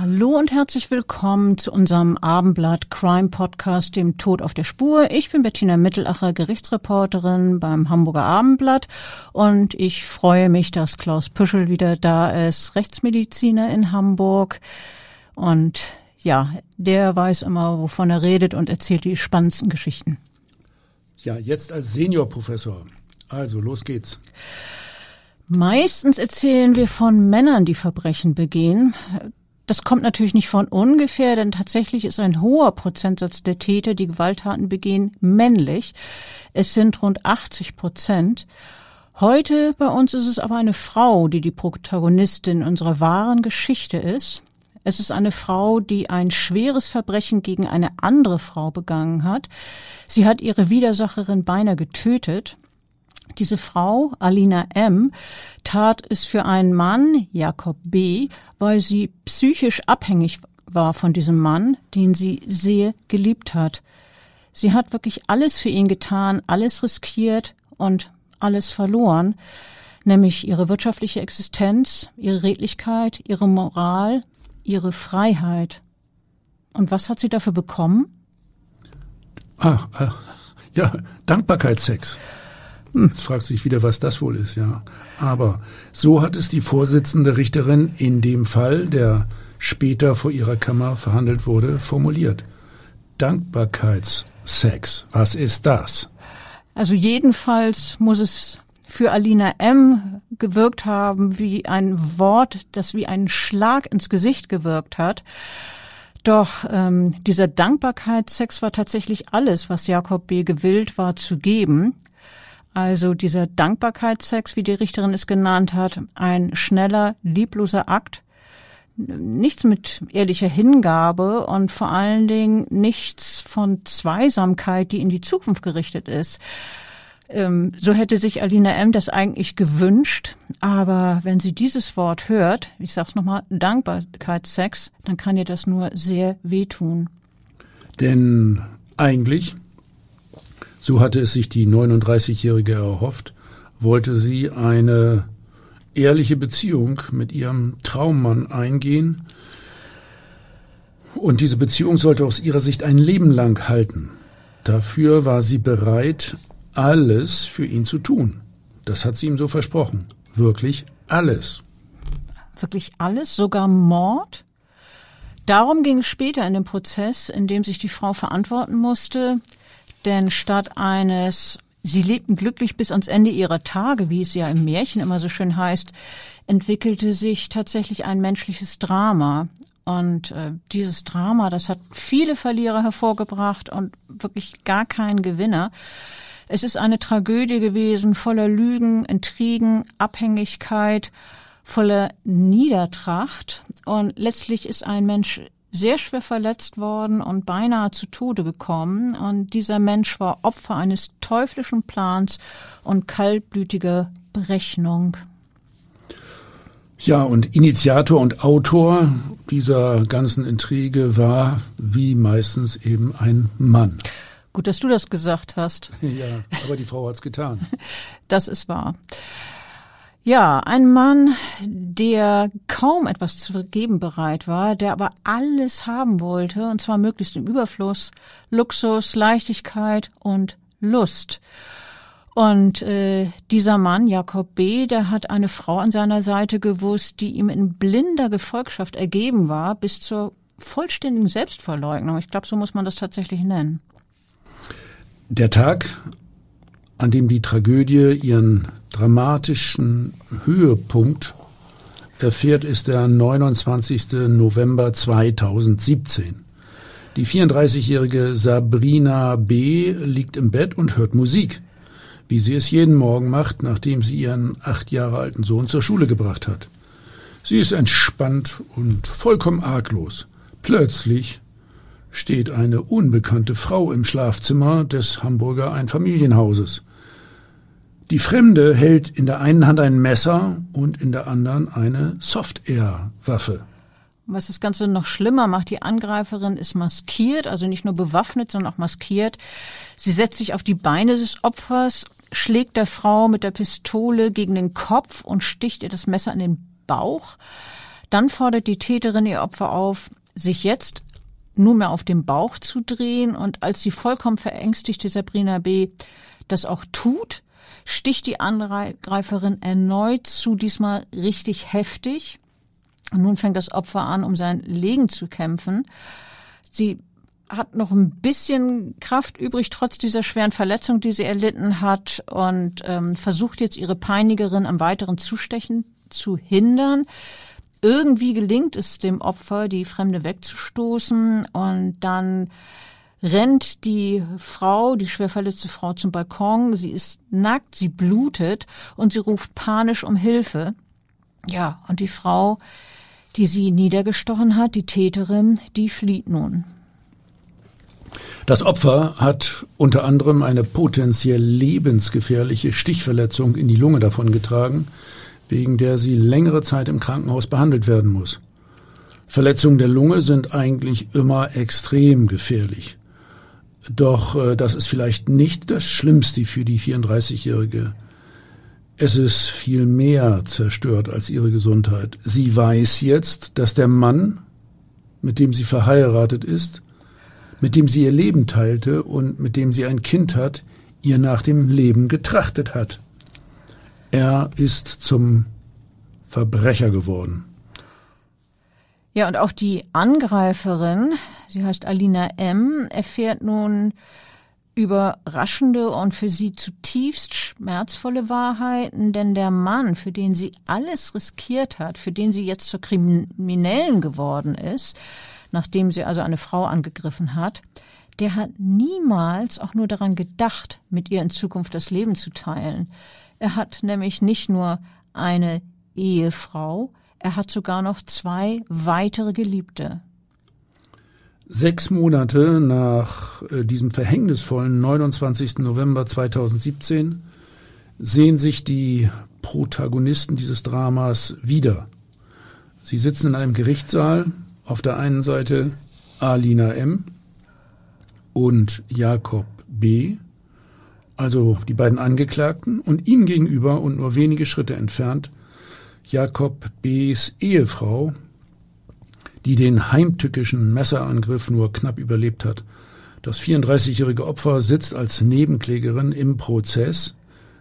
Hallo und herzlich willkommen zu unserem Abendblatt Crime Podcast, dem Tod auf der Spur. Ich bin Bettina Mittelacher, Gerichtsreporterin beim Hamburger Abendblatt und ich freue mich, dass Klaus Püschel wieder da ist, Rechtsmediziner in Hamburg und ja, der weiß immer, wovon er redet und erzählt die spannendsten Geschichten. Ja, jetzt als Seniorprofessor. Also, los geht's. Meistens erzählen wir von Männern, die Verbrechen begehen. Das kommt natürlich nicht von ungefähr, denn tatsächlich ist ein hoher Prozentsatz der Täter, die Gewalttaten begehen, männlich. Es sind rund 80 Prozent. Heute bei uns ist es aber eine Frau, die die Protagonistin unserer wahren Geschichte ist. Es ist eine Frau, die ein schweres Verbrechen gegen eine andere Frau begangen hat. Sie hat ihre Widersacherin beinahe getötet. Diese Frau, Alina M., tat es für einen Mann, Jakob B., weil sie psychisch abhängig war von diesem Mann, den sie sehr geliebt hat. Sie hat wirklich alles für ihn getan, alles riskiert und alles verloren, nämlich ihre wirtschaftliche Existenz, ihre Redlichkeit, ihre Moral, ihre Freiheit. Und was hat sie dafür bekommen? Ah, äh, ja, Dankbarkeitsex. Jetzt fragt sich wieder, was das wohl ist, ja. Aber so hat es die Vorsitzende Richterin in dem Fall, der später vor ihrer Kammer verhandelt wurde, formuliert. Dankbarkeitssex, was ist das? Also jedenfalls muss es für Alina M. gewirkt haben wie ein Wort, das wie ein Schlag ins Gesicht gewirkt hat. Doch ähm, dieser Dankbarkeitssex war tatsächlich alles, was Jakob B. gewillt war zu geben. Also dieser Dankbarkeitssex, wie die Richterin es genannt hat, ein schneller, liebloser Akt, nichts mit ehrlicher Hingabe und vor allen Dingen nichts von Zweisamkeit, die in die Zukunft gerichtet ist. Ähm, so hätte sich Alina M. das eigentlich gewünscht. Aber wenn sie dieses Wort hört, ich sag's nochmal, Dankbarkeitssex, dann kann ihr das nur sehr wehtun. Denn eigentlich so hatte es sich die 39-Jährige erhofft, wollte sie eine ehrliche Beziehung mit ihrem Traummann eingehen. Und diese Beziehung sollte aus ihrer Sicht ein Leben lang halten. Dafür war sie bereit, alles für ihn zu tun. Das hat sie ihm so versprochen. Wirklich alles. Wirklich alles? Sogar Mord? Darum ging es später in dem Prozess, in dem sich die Frau verantworten musste, denn statt eines Sie lebten glücklich bis ans Ende ihrer Tage, wie es ja im Märchen immer so schön heißt, entwickelte sich tatsächlich ein menschliches Drama. Und äh, dieses Drama, das hat viele Verlierer hervorgebracht und wirklich gar keinen Gewinner. Es ist eine Tragödie gewesen, voller Lügen, Intrigen, Abhängigkeit, voller Niedertracht. Und letztlich ist ein Mensch sehr schwer verletzt worden und beinahe zu Tode gekommen. Und dieser Mensch war Opfer eines teuflischen Plans und kaltblütiger Berechnung. Ja, und Initiator und Autor dieser ganzen Intrige war, wie meistens, eben ein Mann. Gut, dass du das gesagt hast. Ja, aber die Frau hat's getan. Das ist wahr. Ja, ein Mann, der kaum etwas zu vergeben bereit war, der aber alles haben wollte, und zwar möglichst im Überfluss, Luxus, Leichtigkeit und Lust. Und äh, dieser Mann, Jakob B., der hat eine Frau an seiner Seite gewusst, die ihm in blinder Gefolgschaft ergeben war, bis zur vollständigen Selbstverleugnung. Ich glaube, so muss man das tatsächlich nennen. Der Tag, an dem die Tragödie ihren dramatischen Höhepunkt erfährt, ist der 29. November 2017. Die 34-jährige Sabrina B. liegt im Bett und hört Musik, wie sie es jeden Morgen macht, nachdem sie ihren acht Jahre alten Sohn zur Schule gebracht hat. Sie ist entspannt und vollkommen arglos. Plötzlich steht eine unbekannte Frau im Schlafzimmer des Hamburger Einfamilienhauses. Die Fremde hält in der einen Hand ein Messer und in der anderen eine Soft-Air-Waffe. Was das Ganze noch schlimmer macht, die Angreiferin ist maskiert, also nicht nur bewaffnet, sondern auch maskiert. Sie setzt sich auf die Beine des Opfers, schlägt der Frau mit der Pistole gegen den Kopf und sticht ihr das Messer in den Bauch. Dann fordert die Täterin ihr Opfer auf, sich jetzt nunmehr auf dem Bauch zu drehen und als die vollkommen verängstigte Sabrina B. das auch tut, sticht die Angreiferin erneut zu, diesmal richtig heftig. Und nun fängt das Opfer an, um sein Leben zu kämpfen. Sie hat noch ein bisschen Kraft übrig, trotz dieser schweren Verletzung, die sie erlitten hat, und ähm, versucht jetzt ihre Peinigerin am weiteren Zustechen zu hindern. Irgendwie gelingt es dem Opfer, die Fremde wegzustoßen und dann rennt die Frau, die schwer verletzte Frau zum Balkon. Sie ist nackt, sie blutet und sie ruft panisch um Hilfe. Ja, und die Frau, die sie niedergestochen hat, die Täterin, die flieht nun. Das Opfer hat unter anderem eine potenziell lebensgefährliche Stichverletzung in die Lunge davongetragen, wegen der sie längere Zeit im Krankenhaus behandelt werden muss. Verletzungen der Lunge sind eigentlich immer extrem gefährlich. Doch äh, das ist vielleicht nicht das Schlimmste für die 34-Jährige. Es ist viel mehr zerstört als ihre Gesundheit. Sie weiß jetzt, dass der Mann, mit dem sie verheiratet ist, mit dem sie ihr Leben teilte und mit dem sie ein Kind hat, ihr nach dem Leben getrachtet hat. Er ist zum Verbrecher geworden. Ja, und auch die Angreiferin, sie heißt Alina M., erfährt nun überraschende und für sie zutiefst schmerzvolle Wahrheiten, denn der Mann, für den sie alles riskiert hat, für den sie jetzt zur Kriminellen geworden ist, nachdem sie also eine Frau angegriffen hat, der hat niemals auch nur daran gedacht, mit ihr in Zukunft das Leben zu teilen. Er hat nämlich nicht nur eine Ehefrau, er hat sogar noch zwei weitere Geliebte. Sechs Monate nach äh, diesem verhängnisvollen 29. November 2017 sehen sich die Protagonisten dieses Dramas wieder. Sie sitzen in einem Gerichtssaal, auf der einen Seite Alina M. und Jakob B., also die beiden Angeklagten, und ihnen gegenüber und nur wenige Schritte entfernt Jakob B.s Ehefrau, die den heimtückischen Messerangriff nur knapp überlebt hat. Das 34-jährige Opfer sitzt als Nebenklägerin im Prozess.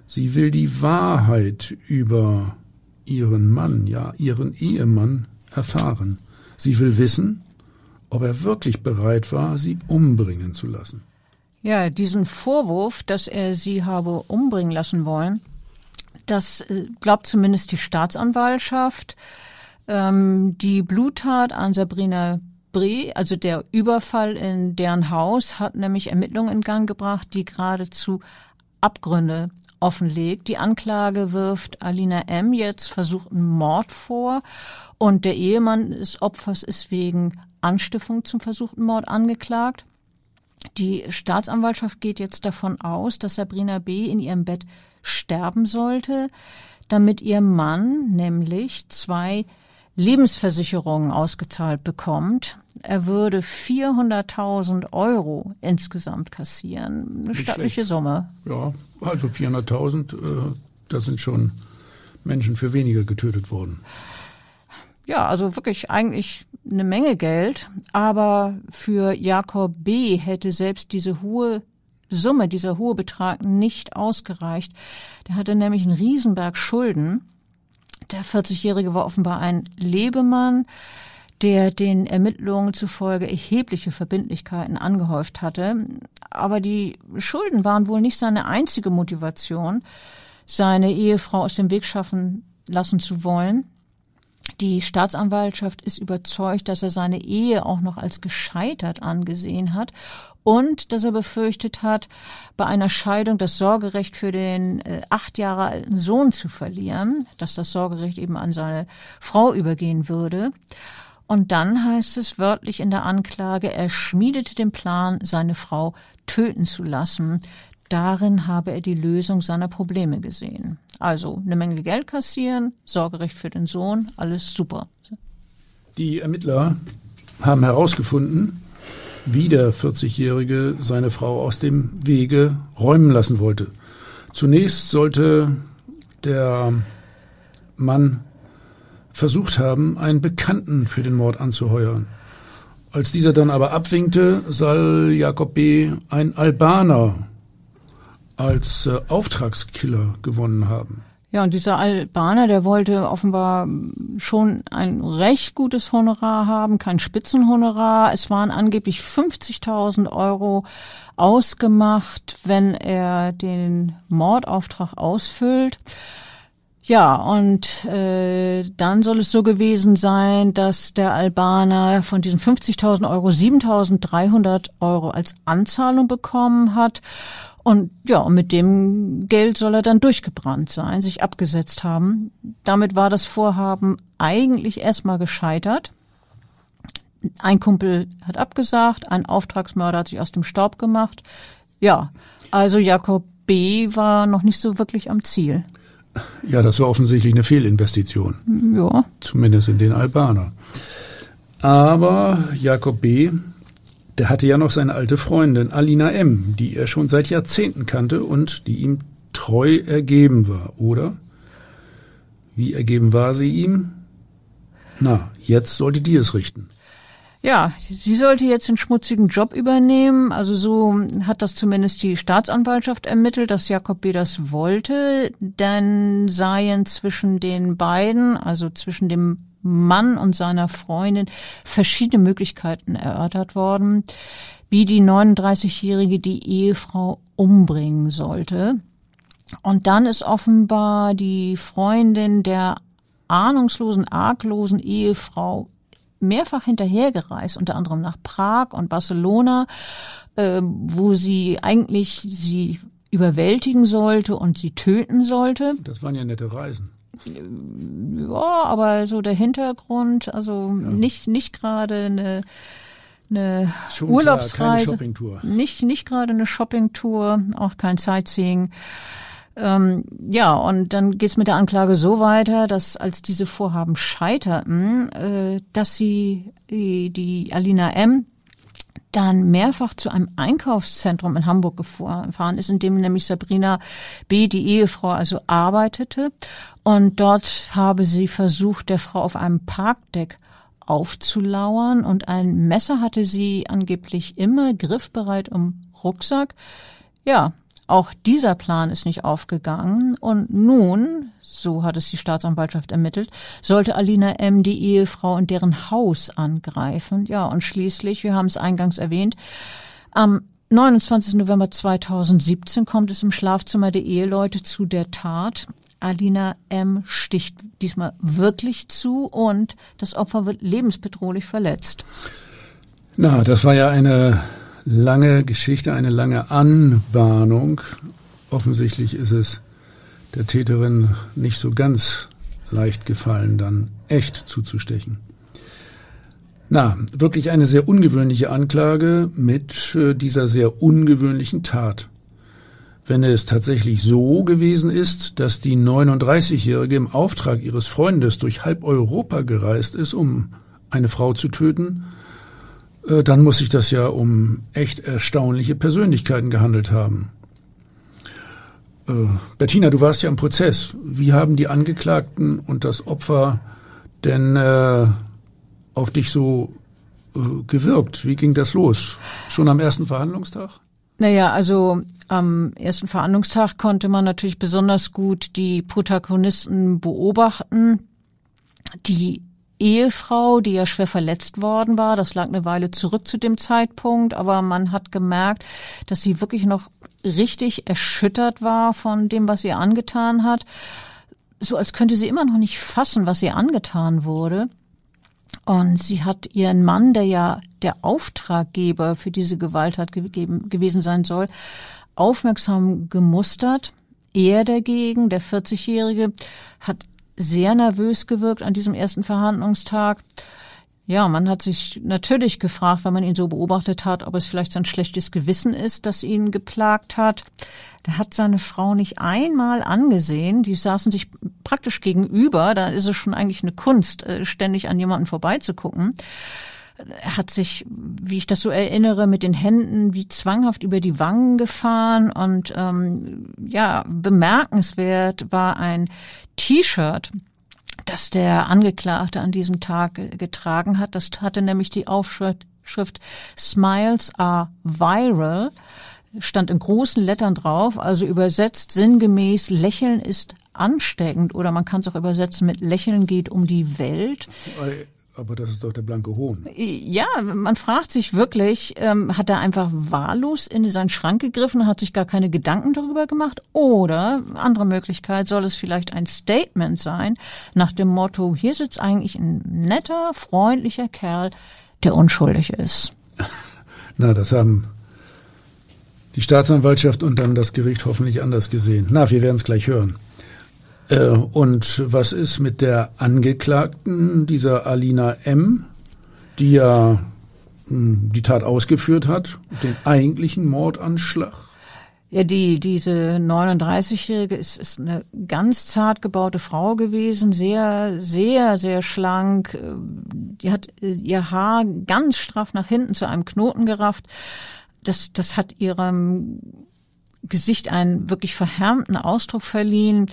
Sie will die Wahrheit über ihren Mann, ja ihren Ehemann, erfahren. Sie will wissen, ob er wirklich bereit war, sie umbringen zu lassen. Ja, diesen Vorwurf, dass er sie habe umbringen lassen wollen, das äh, glaubt zumindest die Staatsanwaltschaft. Ähm, die Bluttat an Sabrina Bre, also der Überfall in deren Haus, hat nämlich Ermittlungen in Gang gebracht, die geradezu Abgründe offenlegt. Die Anklage wirft Alina M. jetzt versuchten Mord vor und der Ehemann des Opfers ist wegen Anstiftung zum versuchten Mord angeklagt. Die Staatsanwaltschaft geht jetzt davon aus, dass Sabrina B. in ihrem Bett sterben sollte, damit ihr Mann nämlich zwei Lebensversicherungen ausgezahlt bekommt. Er würde 400.000 Euro insgesamt kassieren. Eine stattliche Summe. Ja, also 400.000, äh, da sind schon Menschen für weniger getötet worden. Ja, also wirklich eigentlich eine Menge Geld. Aber für Jakob B. hätte selbst diese hohe Summe, dieser hohe Betrag nicht ausgereicht. Der hatte nämlich einen Riesenberg Schulden. Der 40-Jährige war offenbar ein Lebemann, der den Ermittlungen zufolge erhebliche Verbindlichkeiten angehäuft hatte. Aber die Schulden waren wohl nicht seine einzige Motivation, seine Ehefrau aus dem Weg schaffen lassen zu wollen. Die Staatsanwaltschaft ist überzeugt, dass er seine Ehe auch noch als gescheitert angesehen hat und dass er befürchtet hat, bei einer Scheidung das Sorgerecht für den äh, acht Jahre alten Sohn zu verlieren, dass das Sorgerecht eben an seine Frau übergehen würde. Und dann heißt es wörtlich in der Anklage, er schmiedete den Plan, seine Frau töten zu lassen. Darin habe er die Lösung seiner Probleme gesehen. Also eine Menge Geld kassieren, Sorgerecht für den Sohn, alles super. Die Ermittler haben herausgefunden, wie der 40-Jährige seine Frau aus dem Wege räumen lassen wollte. Zunächst sollte der Mann versucht haben, einen Bekannten für den Mord anzuheuern. Als dieser dann aber abwinkte, soll Jakob B. ein Albaner als äh, Auftragskiller gewonnen haben. Ja, und dieser Albaner, der wollte offenbar schon ein recht gutes Honorar haben, kein Spitzenhonorar. Es waren angeblich 50.000 Euro ausgemacht, wenn er den Mordauftrag ausfüllt. Ja, und äh, dann soll es so gewesen sein, dass der Albaner von diesen 50.000 Euro 7.300 Euro als Anzahlung bekommen hat und ja, und mit dem Geld soll er dann durchgebrannt sein, sich abgesetzt haben. Damit war das Vorhaben eigentlich erstmal gescheitert. Ein Kumpel hat abgesagt, ein Auftragsmörder hat sich aus dem Staub gemacht. Ja, also Jakob B. war noch nicht so wirklich am Ziel. Ja, das war offensichtlich eine Fehlinvestition. Ja. Zumindest in den Albaner. Aber Jakob B der hatte ja noch seine alte Freundin Alina M., die er schon seit Jahrzehnten kannte und die ihm treu ergeben war, oder? Wie ergeben war sie ihm? Na, jetzt sollte die es richten. Ja, sie sollte jetzt den schmutzigen Job übernehmen. Also so hat das zumindest die Staatsanwaltschaft ermittelt, dass Jakob B. das wollte. Dann seien zwischen den beiden, also zwischen dem Mann und seiner Freundin verschiedene Möglichkeiten erörtert worden, wie die 39-Jährige die Ehefrau umbringen sollte. Und dann ist offenbar die Freundin der ahnungslosen, arglosen Ehefrau mehrfach hinterhergereist, unter anderem nach Prag und Barcelona, äh, wo sie eigentlich sie überwältigen sollte und sie töten sollte. Das waren ja nette Reisen. Ja, aber so der Hintergrund, also ja. nicht nicht gerade eine eine Schon Urlaubsreise, klar, nicht nicht gerade eine Shoppingtour, auch kein Sightseeing. Ähm, ja, und dann geht's mit der Anklage so weiter, dass als diese Vorhaben scheiterten, äh, dass sie die, die Alina M dann mehrfach zu einem Einkaufszentrum in Hamburg gefahren ist, in dem nämlich Sabrina B., die Ehefrau, also arbeitete. Und dort habe sie versucht, der Frau auf einem Parkdeck aufzulauern und ein Messer hatte sie angeblich immer griffbereit im Rucksack. Ja, auch dieser Plan ist nicht aufgegangen und nun so hat es die Staatsanwaltschaft ermittelt, sollte Alina M. die Ehefrau in deren Haus angreifen. Ja, und schließlich, wir haben es eingangs erwähnt, am 29. November 2017 kommt es im Schlafzimmer der Eheleute zu der Tat. Alina M. sticht diesmal wirklich zu und das Opfer wird lebensbedrohlich verletzt. Na, das war ja eine lange Geschichte, eine lange Anbahnung. Offensichtlich ist es der Täterin nicht so ganz leicht gefallen, dann echt zuzustechen. Na, wirklich eine sehr ungewöhnliche Anklage mit äh, dieser sehr ungewöhnlichen Tat. Wenn es tatsächlich so gewesen ist, dass die 39-Jährige im Auftrag ihres Freundes durch halb Europa gereist ist, um eine Frau zu töten, dann muss sich das ja um echt erstaunliche Persönlichkeiten gehandelt haben. Äh, Bettina, du warst ja im Prozess. Wie haben die Angeklagten und das Opfer denn äh, auf dich so äh, gewirkt? Wie ging das los? Schon am ersten Verhandlungstag? Naja, also am ersten Verhandlungstag konnte man natürlich besonders gut die Protagonisten beobachten. Die Ehefrau, die ja schwer verletzt worden war. Das lag eine Weile zurück zu dem Zeitpunkt, aber man hat gemerkt, dass sie wirklich noch richtig erschüttert war von dem, was ihr angetan hat. so als könnte sie immer noch nicht fassen, was ihr angetan wurde. Und sie hat ihren Mann, der ja der Auftraggeber für diese Gewalttat gegeben, gewesen sein soll, aufmerksam gemustert. Er dagegen, der 40-Jährige, hat sehr nervös gewirkt an diesem ersten Verhandlungstag. Ja, man hat sich natürlich gefragt, wenn man ihn so beobachtet hat, ob es vielleicht sein schlechtes Gewissen ist, das ihn geplagt hat. Der hat seine Frau nicht einmal angesehen. Die saßen sich praktisch gegenüber. Da ist es schon eigentlich eine Kunst, äh, ständig an jemanden vorbeizugucken. Er hat sich, wie ich das so erinnere, mit den Händen wie zwanghaft über die Wangen gefahren und ähm, ja, bemerkenswert war ein T-Shirt, das der Angeklagte an diesem Tag getragen hat. Das hatte nämlich die Aufschrift Smiles are viral, stand in großen Lettern drauf, also übersetzt sinngemäß Lächeln ist ansteckend oder man kann es auch übersetzen mit Lächeln geht um die Welt. Aber das ist doch der blanke Hohn. Ja, man fragt sich wirklich, ähm, hat er einfach wahllos in seinen Schrank gegriffen und hat sich gar keine Gedanken darüber gemacht? Oder, andere Möglichkeit, soll es vielleicht ein Statement sein nach dem Motto, hier sitzt eigentlich ein netter, freundlicher Kerl, der unschuldig ist. Na, das haben die Staatsanwaltschaft und dann das Gericht hoffentlich anders gesehen. Na, wir werden es gleich hören. Äh, und was ist mit der Angeklagten, dieser Alina M., die ja hm, die Tat ausgeführt hat, den eigentlichen Mordanschlag? Ja, die, diese 39-Jährige ist, ist eine ganz zart gebaute Frau gewesen, sehr, sehr, sehr schlank. Die hat äh, ihr Haar ganz straff nach hinten zu einem Knoten gerafft. Das, das hat ihrem Gesicht einen wirklich verhärmten Ausdruck verliehen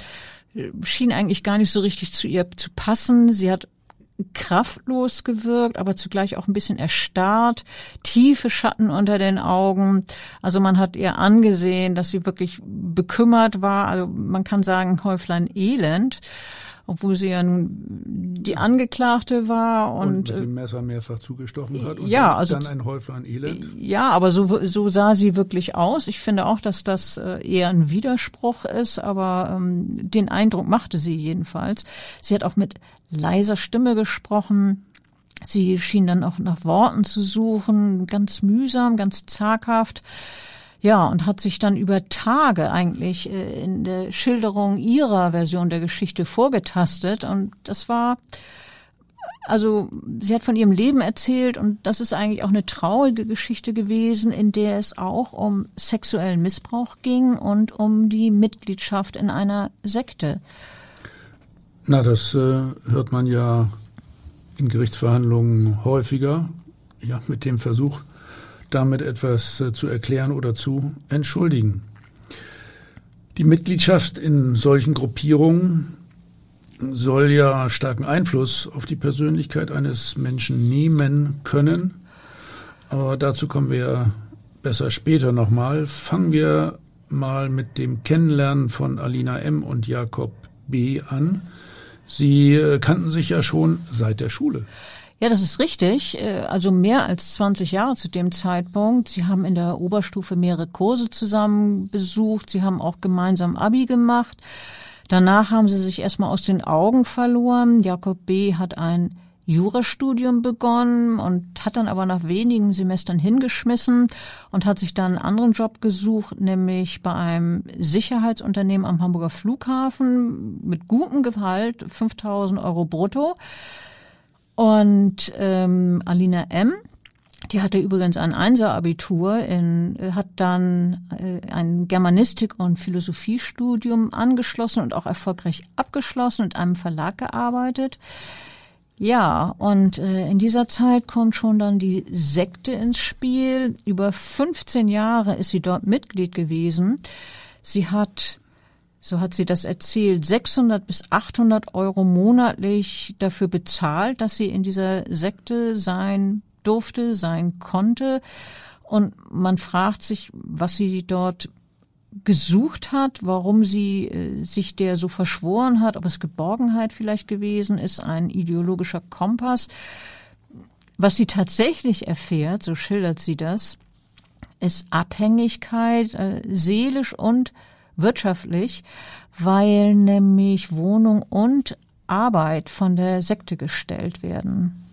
schien eigentlich gar nicht so richtig zu ihr zu passen. Sie hat kraftlos gewirkt, aber zugleich auch ein bisschen erstarrt, tiefe Schatten unter den Augen. Also man hat ihr angesehen, dass sie wirklich bekümmert war. Also man kann sagen, Häuflein Elend obwohl sie ja nun die Angeklagte war und, und mit dem Messer mehrfach zugestochen hat und ja, also dann ein Häuflein Elend. Ja, aber so, so sah sie wirklich aus. Ich finde auch, dass das äh, eher ein Widerspruch ist, aber ähm, den Eindruck machte sie jedenfalls. Sie hat auch mit leiser Stimme gesprochen. Sie schien dann auch nach Worten zu suchen, ganz mühsam, ganz zaghaft. Ja, und hat sich dann über Tage eigentlich äh, in der Schilderung ihrer Version der Geschichte vorgetastet. Und das war, also sie hat von ihrem Leben erzählt und das ist eigentlich auch eine traurige Geschichte gewesen, in der es auch um sexuellen Missbrauch ging und um die Mitgliedschaft in einer Sekte. Na, das äh, hört man ja in Gerichtsverhandlungen häufiger, ja, mit dem Versuch, damit etwas äh, zu erklären oder zu entschuldigen. Die Mitgliedschaft in solchen Gruppierungen soll ja starken Einfluss auf die Persönlichkeit eines Menschen nehmen können. Aber dazu kommen wir besser später nochmal. Fangen wir mal mit dem Kennenlernen von Alina M. und Jakob B. an. Sie äh, kannten sich ja schon seit der Schule. Ja, das ist richtig. Äh, also mehr als 20 Jahre zu dem Zeitpunkt. Sie haben in der Oberstufe mehrere Kurse zusammen besucht. Sie haben auch gemeinsam Abi gemacht. Danach haben sie sich erstmal aus den Augen verloren. Jakob B. hat ein Jurastudium begonnen und hat dann aber nach wenigen Semestern hingeschmissen und hat sich dann einen anderen Job gesucht, nämlich bei einem Sicherheitsunternehmen am Hamburger Flughafen mit gutem Gehalt, 5000 Euro brutto. Und ähm, Alina M., die hatte übrigens ein Einser-Abitur, in, hat dann äh, ein Germanistik- und Philosophiestudium angeschlossen und auch erfolgreich abgeschlossen und einem Verlag gearbeitet. Ja, und äh, in dieser Zeit kommt schon dann die Sekte ins Spiel. Über 15 Jahre ist sie dort Mitglied gewesen. Sie hat so hat sie das erzählt, 600 bis 800 Euro monatlich dafür bezahlt, dass sie in dieser Sekte sein durfte, sein konnte. Und man fragt sich, was sie dort gesucht hat, warum sie äh, sich der so verschworen hat, ob es Geborgenheit vielleicht gewesen ist, ein ideologischer Kompass. Was sie tatsächlich erfährt, so schildert sie das, ist Abhängigkeit, äh, seelisch und wirtschaftlich, weil nämlich Wohnung und Arbeit von der Sekte gestellt werden.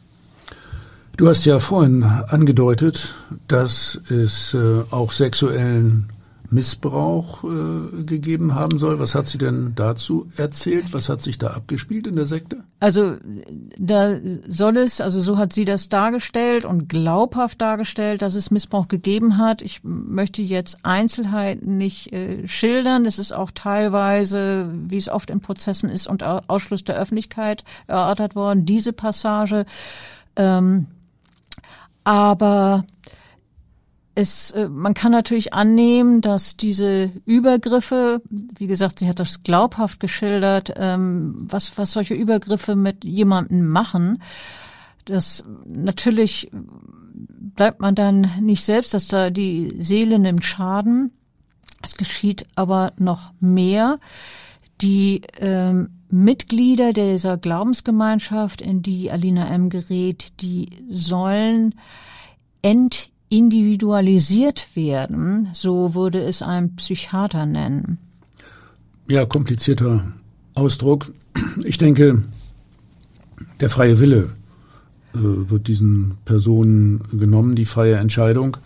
Du hast ja vorhin angedeutet, dass es äh, auch sexuellen Missbrauch äh, gegeben haben soll. Was hat sie denn dazu erzählt? Was hat sich da abgespielt in der Sekte? Also da soll es, also so hat sie das dargestellt und glaubhaft dargestellt, dass es Missbrauch gegeben hat. Ich möchte jetzt Einzelheiten nicht äh, schildern. Es ist auch teilweise, wie es oft in Prozessen ist, unter Ausschluss der Öffentlichkeit erörtert worden, diese Passage. Ähm, aber es, äh, man kann natürlich annehmen, dass diese Übergriffe, wie gesagt, sie hat das glaubhaft geschildert, ähm, was, was solche Übergriffe mit jemandem machen. Das natürlich bleibt man dann nicht selbst, dass da die Seele nimmt Schaden. Es geschieht aber noch mehr. Die ähm, Mitglieder dieser Glaubensgemeinschaft, in die Alina M. gerät, die sollen ent individualisiert werden, so würde es ein Psychiater nennen. Ja, komplizierter Ausdruck. Ich denke, der freie Wille äh, wird diesen Personen genommen, die freie Entscheidung.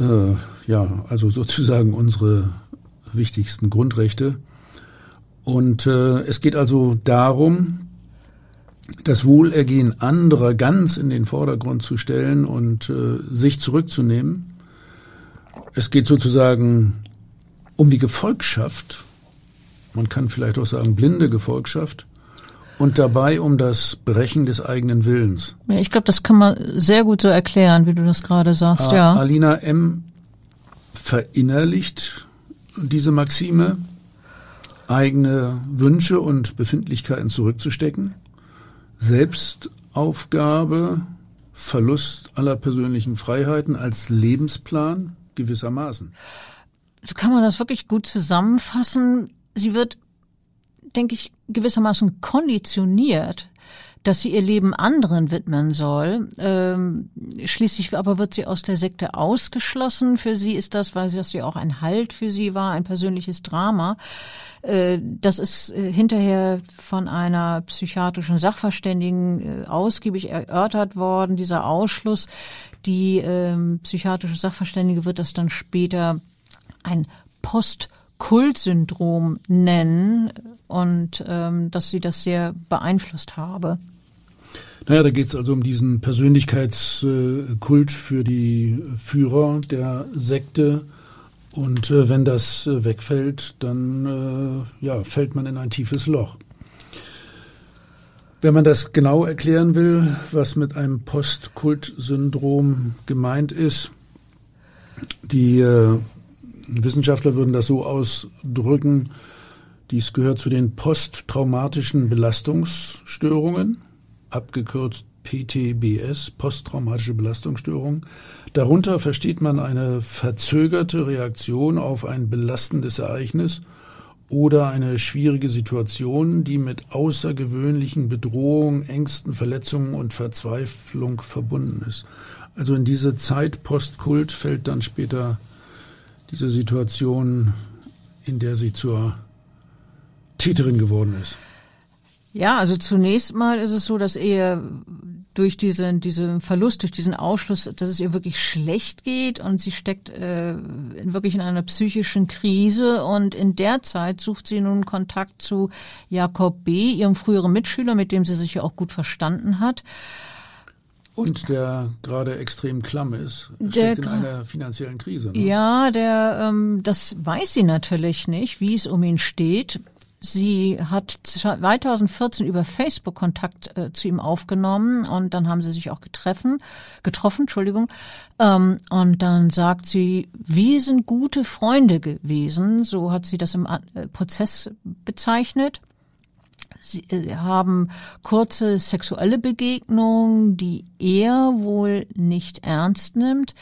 Äh, ja, also sozusagen unsere wichtigsten Grundrechte. Und äh, es geht also darum, das Wohlergehen anderer ganz in den Vordergrund zu stellen und äh, sich zurückzunehmen. Es geht sozusagen um die Gefolgschaft, man kann vielleicht auch sagen blinde Gefolgschaft, und dabei um das Brechen des eigenen Willens. Ich glaube, das kann man sehr gut so erklären, wie du das gerade sagst, A ja. Alina M. verinnerlicht diese Maxime, eigene Wünsche und Befindlichkeiten zurückzustecken Selbstaufgabe, Verlust aller persönlichen Freiheiten als Lebensplan gewissermaßen. So kann man das wirklich gut zusammenfassen. Sie wird, denke ich, gewissermaßen konditioniert, dass sie ihr Leben anderen widmen soll. Ähm, schließlich aber wird sie aus der Sekte ausgeschlossen. Für sie ist das, weil das ja auch ein Halt für sie war, ein persönliches Drama. Äh, das ist äh, hinterher von einer psychiatrischen Sachverständigen äh, ausgiebig erörtert worden, dieser Ausschluss. Die ähm, psychiatrische Sachverständige wird das dann später ein Post Kultsyndrom nennen und ähm, dass sie das sehr beeinflusst habe. Naja, da geht es also um diesen Persönlichkeitskult für die Führer der Sekte. Und äh, wenn das äh, wegfällt, dann äh, ja, fällt man in ein tiefes Loch. Wenn man das genau erklären will, was mit einem Postkult-Syndrom gemeint ist, die äh, Wissenschaftler würden das so ausdrücken, dies gehört zu den posttraumatischen Belastungsstörungen abgekürzt PTBS, posttraumatische Belastungsstörung. Darunter versteht man eine verzögerte Reaktion auf ein belastendes Ereignis oder eine schwierige Situation, die mit außergewöhnlichen Bedrohungen, Ängsten, Verletzungen und Verzweiflung verbunden ist. Also in diese Zeit Postkult fällt dann später diese Situation, in der sie zur Täterin geworden ist. Ja, also zunächst mal ist es so, dass er durch diesen, diesen Verlust, durch diesen Ausschluss, dass es ihr wirklich schlecht geht und sie steckt äh, wirklich in einer psychischen Krise und in der Zeit sucht sie nun Kontakt zu Jakob B., ihrem früheren Mitschüler, mit dem sie sich ja auch gut verstanden hat. Und der gerade extrem klamm ist, steckt in einer finanziellen Krise. Ne? Ja, der, ähm, das weiß sie natürlich nicht, wie es um ihn steht. Sie hat 2014 über Facebook Kontakt äh, zu ihm aufgenommen und dann haben sie sich auch getreffen, getroffen, Entschuldigung. Ähm, und dann sagt sie, wir sind gute Freunde gewesen, so hat sie das im äh, Prozess bezeichnet. Sie äh, haben kurze sexuelle Begegnungen, die er wohl nicht ernst nimmt.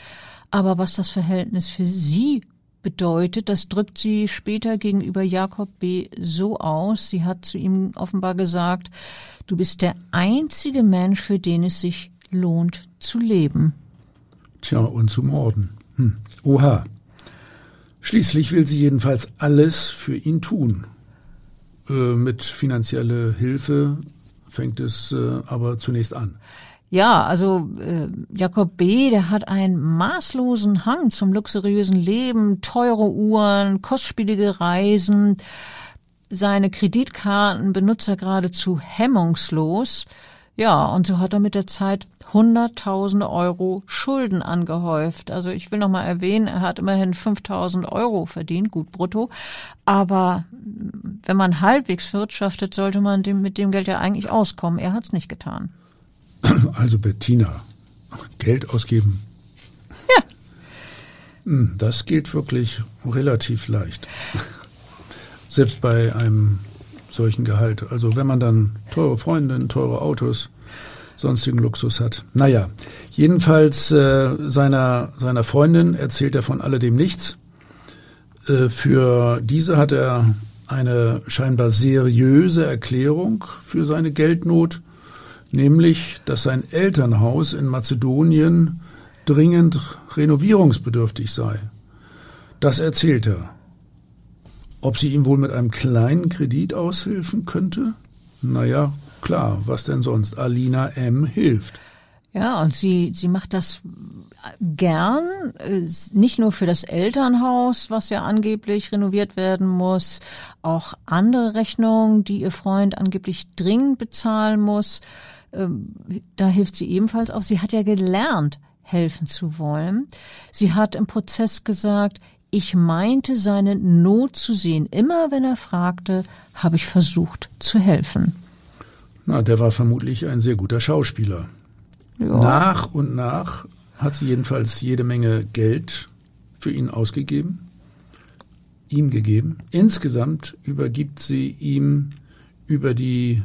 Aber was das Verhältnis für sie bedeutet. Das drückt sie später gegenüber Jakob B. so aus. Sie hat zu ihm offenbar gesagt, du bist der einzige Mensch, für den es sich lohnt zu leben. Tja, und zu morden. Hm. Oha. Schließlich will sie jedenfalls alles für ihn tun. Äh, mit finanzieller Hilfe fängt es äh, aber zunächst an. Ja, also äh, Jakob B., der hat einen maßlosen Hang zum luxuriösen Leben, teure Uhren, kostspielige Reisen. Seine Kreditkarten benutzt er geradezu hemmungslos. Ja, und so hat er mit der Zeit hunderttausende Euro Schulden angehäuft. Also ich will noch mal erwähnen, er hat immerhin 5000 Euro verdient, gut brutto. Aber wenn man halbwegs wirtschaftet, sollte man dem, mit dem Geld ja eigentlich auskommen. Er hat's nicht getan. Also Bettina, Geld ausgeben. Ja. Hm, das geht wirklich relativ leicht. Selbst bei einem solchen Gehalt. Also wenn man dann teure Freundinnen, teure Autos, sonstigen Luxus hat. Naja, jedenfalls äh, seiner, seiner Freundin erzählt er von alledem nichts. Äh, für diese hat er eine scheinbar seriöse Erklärung für seine Geldnot, nämlich, dass sein Elternhaus in Mazedonien dringend renovierungsbedürftig sei. Das erzählt er. Ob sie ihm wohl mit einem kleinen Kredit aushilfen könnte? Naja, klar, was denn sonst? Alina M. hilft. Ja, und sie, sie macht das gern, äh, nicht nur für das Elternhaus, was ja angeblich renoviert werden muss, auch andere Rechnungen, die ihr Freund angeblich dringend bezahlen muss. Ähm, da hilft sie ebenfalls auch. Sie hat ja gelernt, helfen zu wollen. Sie hat im Prozess gesagt, ich meinte seine Not zu sehen. Immer wenn er fragte, habe ich versucht zu helfen. Na, der war vermutlich ein sehr guter Schauspieler. Ja. Nach und nach hat sie jedenfalls jede Menge Geld für ihn ausgegeben, ihm gegeben. Insgesamt übergibt sie ihm über die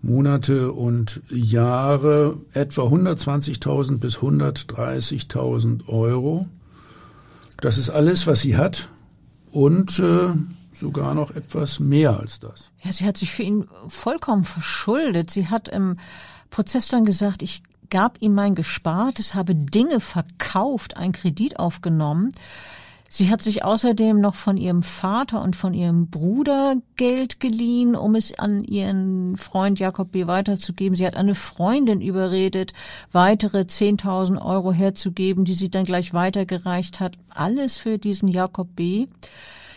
Monate und Jahre etwa 120.000 bis 130.000 Euro das ist alles, was sie hat und äh, sogar noch etwas mehr als das. Ja, sie hat sich für ihn vollkommen verschuldet. Sie hat im Prozess dann gesagt, ich gab ihm mein Gespartes, habe Dinge verkauft, einen Kredit aufgenommen. Sie hat sich außerdem noch von ihrem Vater und von ihrem Bruder Geld geliehen, um es an ihren Freund Jakob B. weiterzugeben. Sie hat eine Freundin überredet, weitere 10.000 Euro herzugeben, die sie dann gleich weitergereicht hat. Alles für diesen Jakob B.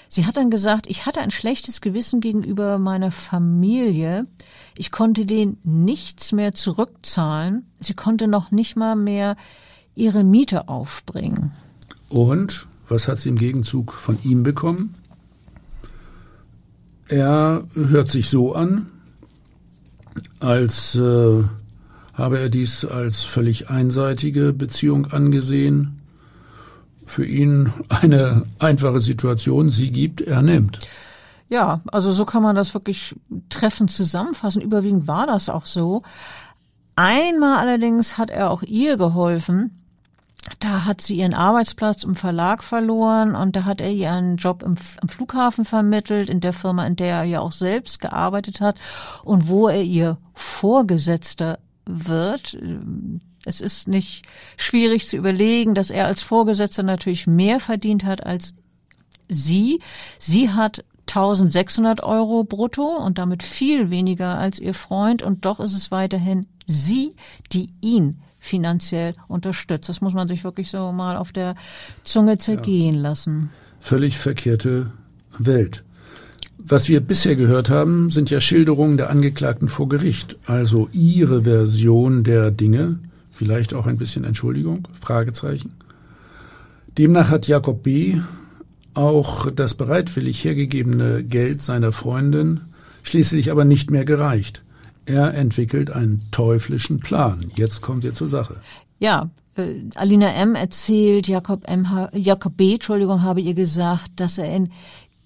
Sie hat dann gesagt, ich hatte ein schlechtes Gewissen gegenüber meiner Familie. Ich konnte denen nichts mehr zurückzahlen. Sie konnte noch nicht mal mehr ihre Miete aufbringen. Und was hat sie im Gegenzug von ihm bekommen? Er hört sich so an, als äh, habe er dies als völlig einseitige Beziehung angesehen. Für ihn eine einfache Situation, sie gibt, er nimmt. Ja, also so kann man das wirklich treffend zusammenfassen. Überwiegend war das auch so. Einmal allerdings hat er auch ihr geholfen, da hat sie ihren Arbeitsplatz im Verlag verloren und da hat er ihr einen Job im, am Flughafen vermittelt, in der Firma, in der er ja auch selbst gearbeitet hat und wo er ihr Vorgesetzter wird. Es ist nicht schwierig zu überlegen, dass er als Vorgesetzter natürlich mehr verdient hat als sie. Sie hat 1600 Euro brutto und damit viel weniger als ihr Freund und doch ist es weiterhin sie, die ihn finanziell unterstützt. Das muss man sich wirklich so mal auf der Zunge zergehen ja. lassen. Völlig verkehrte Welt. Was wir bisher gehört haben, sind ja Schilderungen der Angeklagten vor Gericht, also ihre Version der Dinge, vielleicht auch ein bisschen Entschuldigung, Fragezeichen. Demnach hat Jakob B. auch das bereitwillig hergegebene Geld seiner Freundin schließlich aber nicht mehr gereicht. Er entwickelt einen teuflischen Plan. Jetzt kommen wir zur Sache. Ja, äh, Alina M. erzählt, Jakob, M. Jakob B. Entschuldigung, habe ihr gesagt, dass er in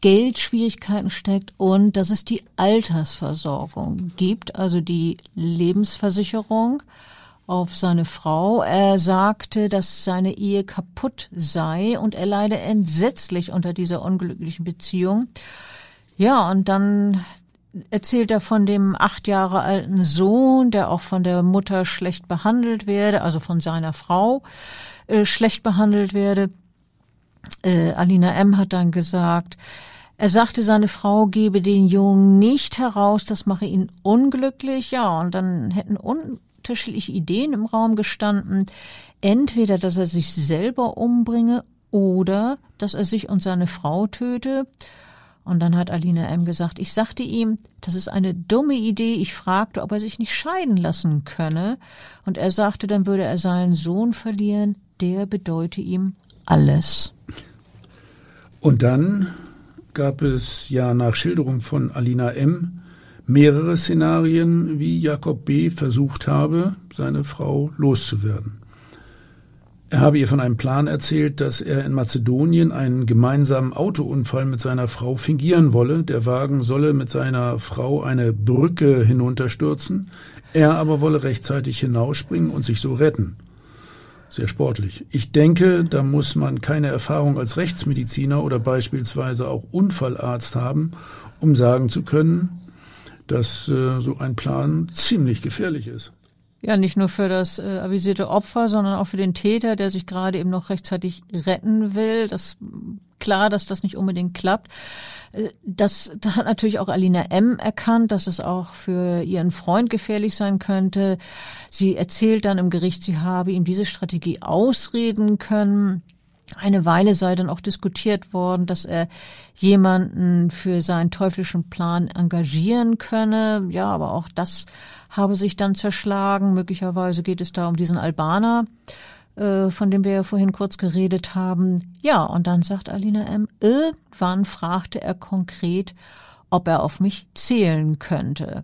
Geldschwierigkeiten steckt und dass es die Altersversorgung gibt, also die Lebensversicherung auf seine Frau. Er sagte, dass seine Ehe kaputt sei und er leide entsetzlich unter dieser unglücklichen Beziehung. Ja, und dann erzählt er von dem acht Jahre alten Sohn, der auch von der Mutter schlecht behandelt werde, also von seiner Frau äh, schlecht behandelt werde. Äh, Alina M. hat dann gesagt, er sagte, seine Frau gebe den Jungen nicht heraus, das mache ihn unglücklich. Ja, und dann hätten unterschiedliche Ideen im Raum gestanden. Entweder, dass er sich selber umbringe oder dass er sich und seine Frau töte. Und dann hat Alina M. gesagt, ich sagte ihm, das ist eine dumme Idee. Ich fragte, ob er sich nicht scheiden lassen könne. Und er sagte, dann würde er seinen Sohn verlieren. Der bedeute ihm alles. Und dann gab es ja nach Schilderung von Alina M. mehrere Szenarien, wie Jakob B. versucht habe, seine Frau loszuwerden. Er habe ihr von einem Plan erzählt, dass er in Mazedonien einen gemeinsamen Autounfall mit seiner Frau fingieren wolle. Der Wagen solle mit seiner Frau eine Brücke hinunterstürzen. Er aber wolle rechtzeitig hinausspringen und sich so retten. Sehr sportlich. Ich denke, da muss man keine Erfahrung als Rechtsmediziner oder beispielsweise auch Unfallarzt haben, um sagen zu können, dass äh, so ein Plan ziemlich gefährlich ist. Ja, nicht nur für das äh, avisierte Opfer, sondern auch für den Täter, der sich gerade eben noch rechtzeitig retten will. Das klar, dass das nicht unbedingt klappt. Äh, das, das hat natürlich auch Alina M. erkannt, dass es auch für ihren Freund gefährlich sein könnte. Sie erzählt dann im Gericht, sie habe ihm diese Strategie ausreden können. Eine Weile sei dann auch diskutiert worden, dass er jemanden für seinen teuflischen Plan engagieren könne. Ja, aber auch das habe sich dann zerschlagen. Möglicherweise geht es da um diesen Albaner, äh, von dem wir ja vorhin kurz geredet haben. Ja, und dann sagt Alina M., irgendwann fragte er konkret, ob er auf mich zählen könnte.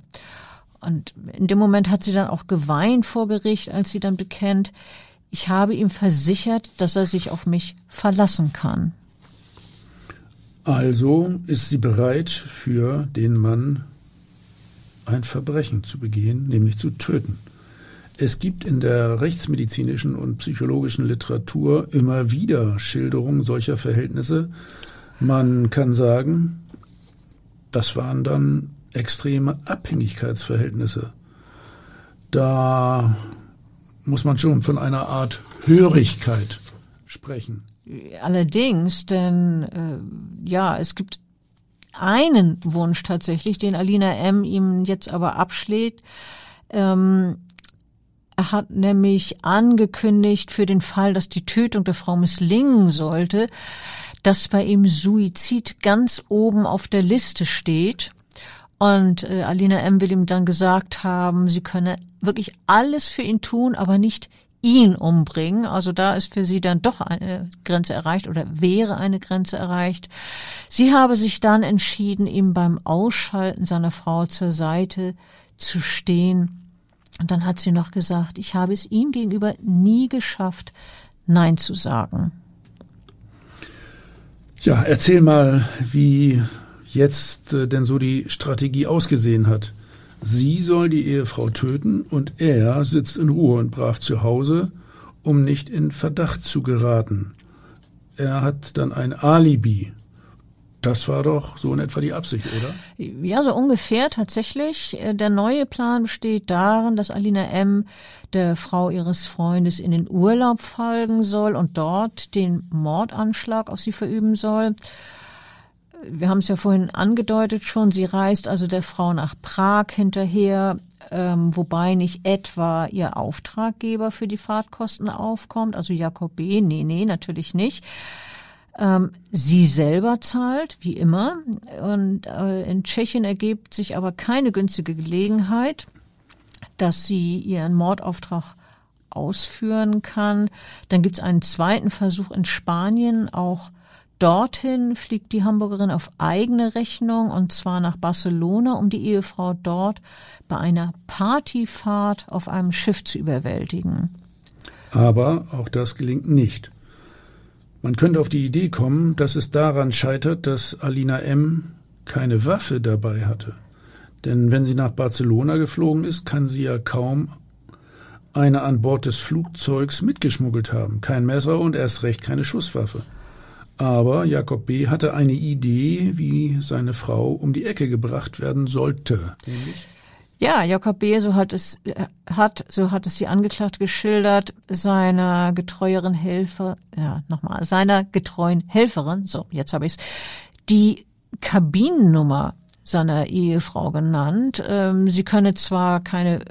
Und in dem Moment hat sie dann auch geweint vor Gericht, als sie dann bekennt, ich habe ihm versichert, dass er sich auf mich verlassen kann. Also ist sie bereit, für den Mann ein Verbrechen zu begehen, nämlich zu töten. Es gibt in der rechtsmedizinischen und psychologischen Literatur immer wieder Schilderungen solcher Verhältnisse. Man kann sagen, das waren dann extreme Abhängigkeitsverhältnisse. Da muss man schon von einer Art Hörigkeit sprechen. Allerdings, denn äh, ja, es gibt einen Wunsch tatsächlich, den Alina M. ihm jetzt aber abschlägt. Ähm, er hat nämlich angekündigt für den Fall, dass die Tötung der Frau misslingen sollte, dass bei ihm Suizid ganz oben auf der Liste steht. Und äh, Alina M. will ihm dann gesagt haben, sie könne wirklich alles für ihn tun, aber nicht ihn umbringen. Also da ist für sie dann doch eine Grenze erreicht oder wäre eine Grenze erreicht. Sie habe sich dann entschieden, ihm beim Ausschalten seiner Frau zur Seite zu stehen. Und dann hat sie noch gesagt, ich habe es ihm gegenüber nie geschafft, Nein zu sagen. Ja, erzähl mal, wie jetzt äh, denn so die Strategie ausgesehen hat. Sie soll die Ehefrau töten und er sitzt in Ruhe und brav zu Hause, um nicht in Verdacht zu geraten. Er hat dann ein Alibi. Das war doch so in etwa die Absicht, oder? Ja, so ungefähr tatsächlich. Der neue Plan besteht darin, dass Alina M. der Frau ihres Freundes in den Urlaub folgen soll und dort den Mordanschlag auf sie verüben soll wir haben es ja vorhin angedeutet schon, sie reist also der Frau nach Prag hinterher, ähm, wobei nicht etwa ihr Auftraggeber für die Fahrtkosten aufkommt, also Jakob B., nee, nee, natürlich nicht. Ähm, sie selber zahlt, wie immer. Und äh, in Tschechien ergibt sich aber keine günstige Gelegenheit, dass sie ihren Mordauftrag ausführen kann. Dann gibt es einen zweiten Versuch in Spanien, auch Dorthin fliegt die Hamburgerin auf eigene Rechnung und zwar nach Barcelona, um die Ehefrau dort bei einer Partyfahrt auf einem Schiff zu überwältigen. Aber auch das gelingt nicht. Man könnte auf die Idee kommen, dass es daran scheitert, dass Alina M. keine Waffe dabei hatte. Denn wenn sie nach Barcelona geflogen ist, kann sie ja kaum eine an Bord des Flugzeugs mitgeschmuggelt haben. Kein Messer und erst recht keine Schusswaffe. Aber Jakob B. hatte eine Idee, wie seine Frau um die Ecke gebracht werden sollte. Ja, Jakob B., so hat es, äh, hat, so hat es die Angeklagte geschildert, seiner getreueren Helfer, ja, nochmal, seiner getreuen Helferin, so, jetzt habe ich's, die Kabinennummer seiner Ehefrau genannt. Ähm, sie könne zwar keine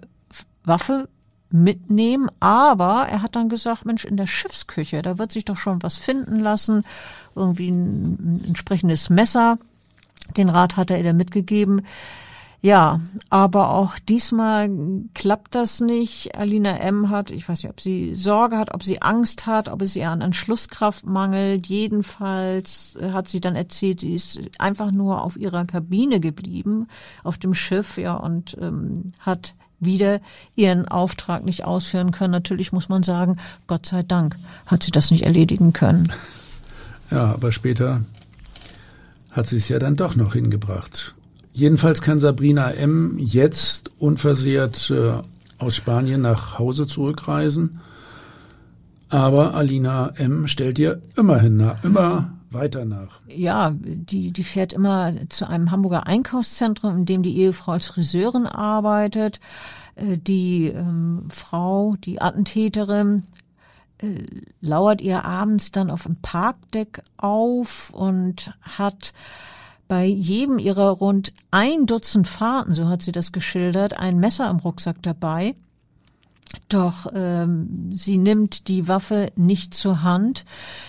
Waffe mitnehmen, aber er hat dann gesagt, Mensch, in der Schiffsküche, da wird sich doch schon was finden lassen, irgendwie ein, ein entsprechendes Messer. Den Rat hat er ihr mitgegeben. Ja, aber auch diesmal klappt das nicht. Alina M. hat, ich weiß nicht, ob sie Sorge hat, ob sie Angst hat, ob es ihr an Entschlusskraft mangelt. Jedenfalls hat sie dann erzählt, sie ist einfach nur auf ihrer Kabine geblieben, auf dem Schiff, ja, und ähm, hat wieder ihren Auftrag nicht ausführen können. Natürlich muss man sagen, Gott sei Dank hat sie das nicht erledigen können. Ja, aber später hat sie es ja dann doch noch hingebracht. Jedenfalls kann Sabrina M. jetzt unversehrt äh, aus Spanien nach Hause zurückreisen. Aber Alina M. stellt ihr immerhin immer weiter nach. Ja, die, die fährt immer zu einem Hamburger Einkaufszentrum, in dem die Ehefrau als Friseurin arbeitet. Äh, die ähm, Frau, die Attentäterin, äh, lauert ihr abends dann auf dem Parkdeck auf und hat bei jedem ihrer rund ein Dutzend Fahrten, so hat sie das geschildert, ein Messer im Rucksack dabei. Doch ähm, sie nimmt die Waffe nicht zur Hand.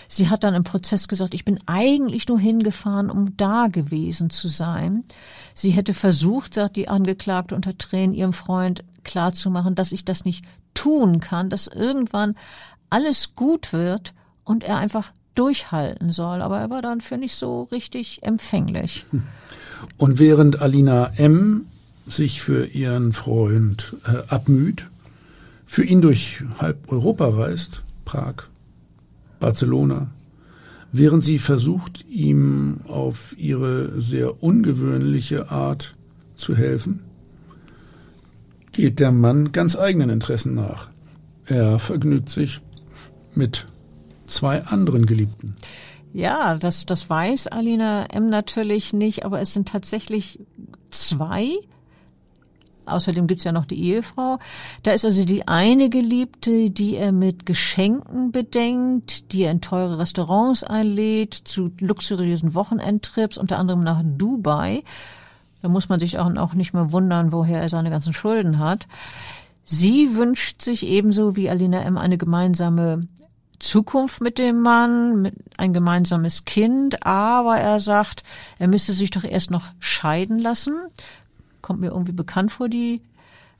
Sie hat dann im Prozess gesagt, ich bin eigentlich nur hingefahren, um da gewesen zu sein. Sie hätte versucht, sagt die Angeklagte unter Tränen, ihrem Freund klarzumachen, dass ich das nicht tun kann, dass irgendwann alles gut wird und er einfach durchhalten soll. Aber er war dann für nicht so richtig empfänglich. Und während Alina M. sich für ihren Freund äh, abmüht, für ihn durch halb Europa reist, Prag, Barcelona, während sie versucht, ihm auf ihre sehr ungewöhnliche Art zu helfen, geht der Mann ganz eigenen Interessen nach. Er vergnügt sich mit zwei anderen Geliebten. Ja, das, das weiß Alina M. natürlich nicht, aber es sind tatsächlich zwei. Außerdem gibt's ja noch die Ehefrau. Da ist also die eine Geliebte, die er mit Geschenken bedenkt, die er in teure Restaurants einlädt, zu luxuriösen Wochenendtrips, unter anderem nach Dubai. Da muss man sich auch, nicht mehr wundern, woher er seine ganzen Schulden hat. Sie wünscht sich ebenso wie Alina M. eine gemeinsame Zukunft mit dem Mann, mit ein gemeinsames Kind, aber er sagt, er müsste sich doch erst noch scheiden lassen. Kommt mir irgendwie bekannt vor, die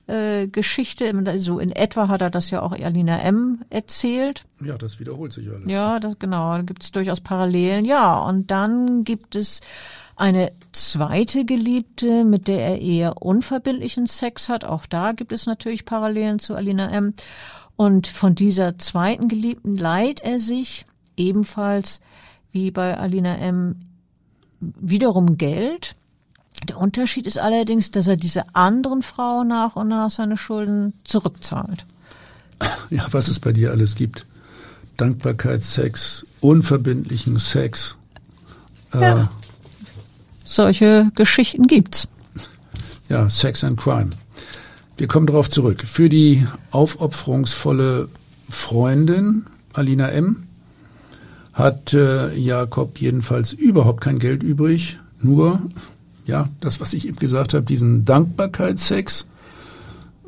äh, Geschichte. So in etwa hat er das ja auch Alina M. erzählt. Ja, das wiederholt sich alles. Ja, das, genau, da gibt es durchaus Parallelen. Ja, und dann gibt es eine zweite Geliebte, mit der er eher unverbindlichen Sex hat. Auch da gibt es natürlich Parallelen zu Alina M. Und von dieser zweiten Geliebten leiht er sich ebenfalls wie bei Alina M. wiederum Geld. Der Unterschied ist allerdings, dass er diese anderen Frau nach und nach seine Schulden zurückzahlt. Ja, was es bei dir alles gibt. Dankbarkeitssex, unverbindlichen Sex. Äh, ja. Solche Geschichten gibt's. Ja, Sex and Crime. Wir kommen darauf zurück. Für die aufopferungsvolle Freundin Alina M. hat äh, Jakob jedenfalls überhaupt kein Geld übrig, nur ja, das, was ich eben gesagt habe, diesen Dankbarkeitssex,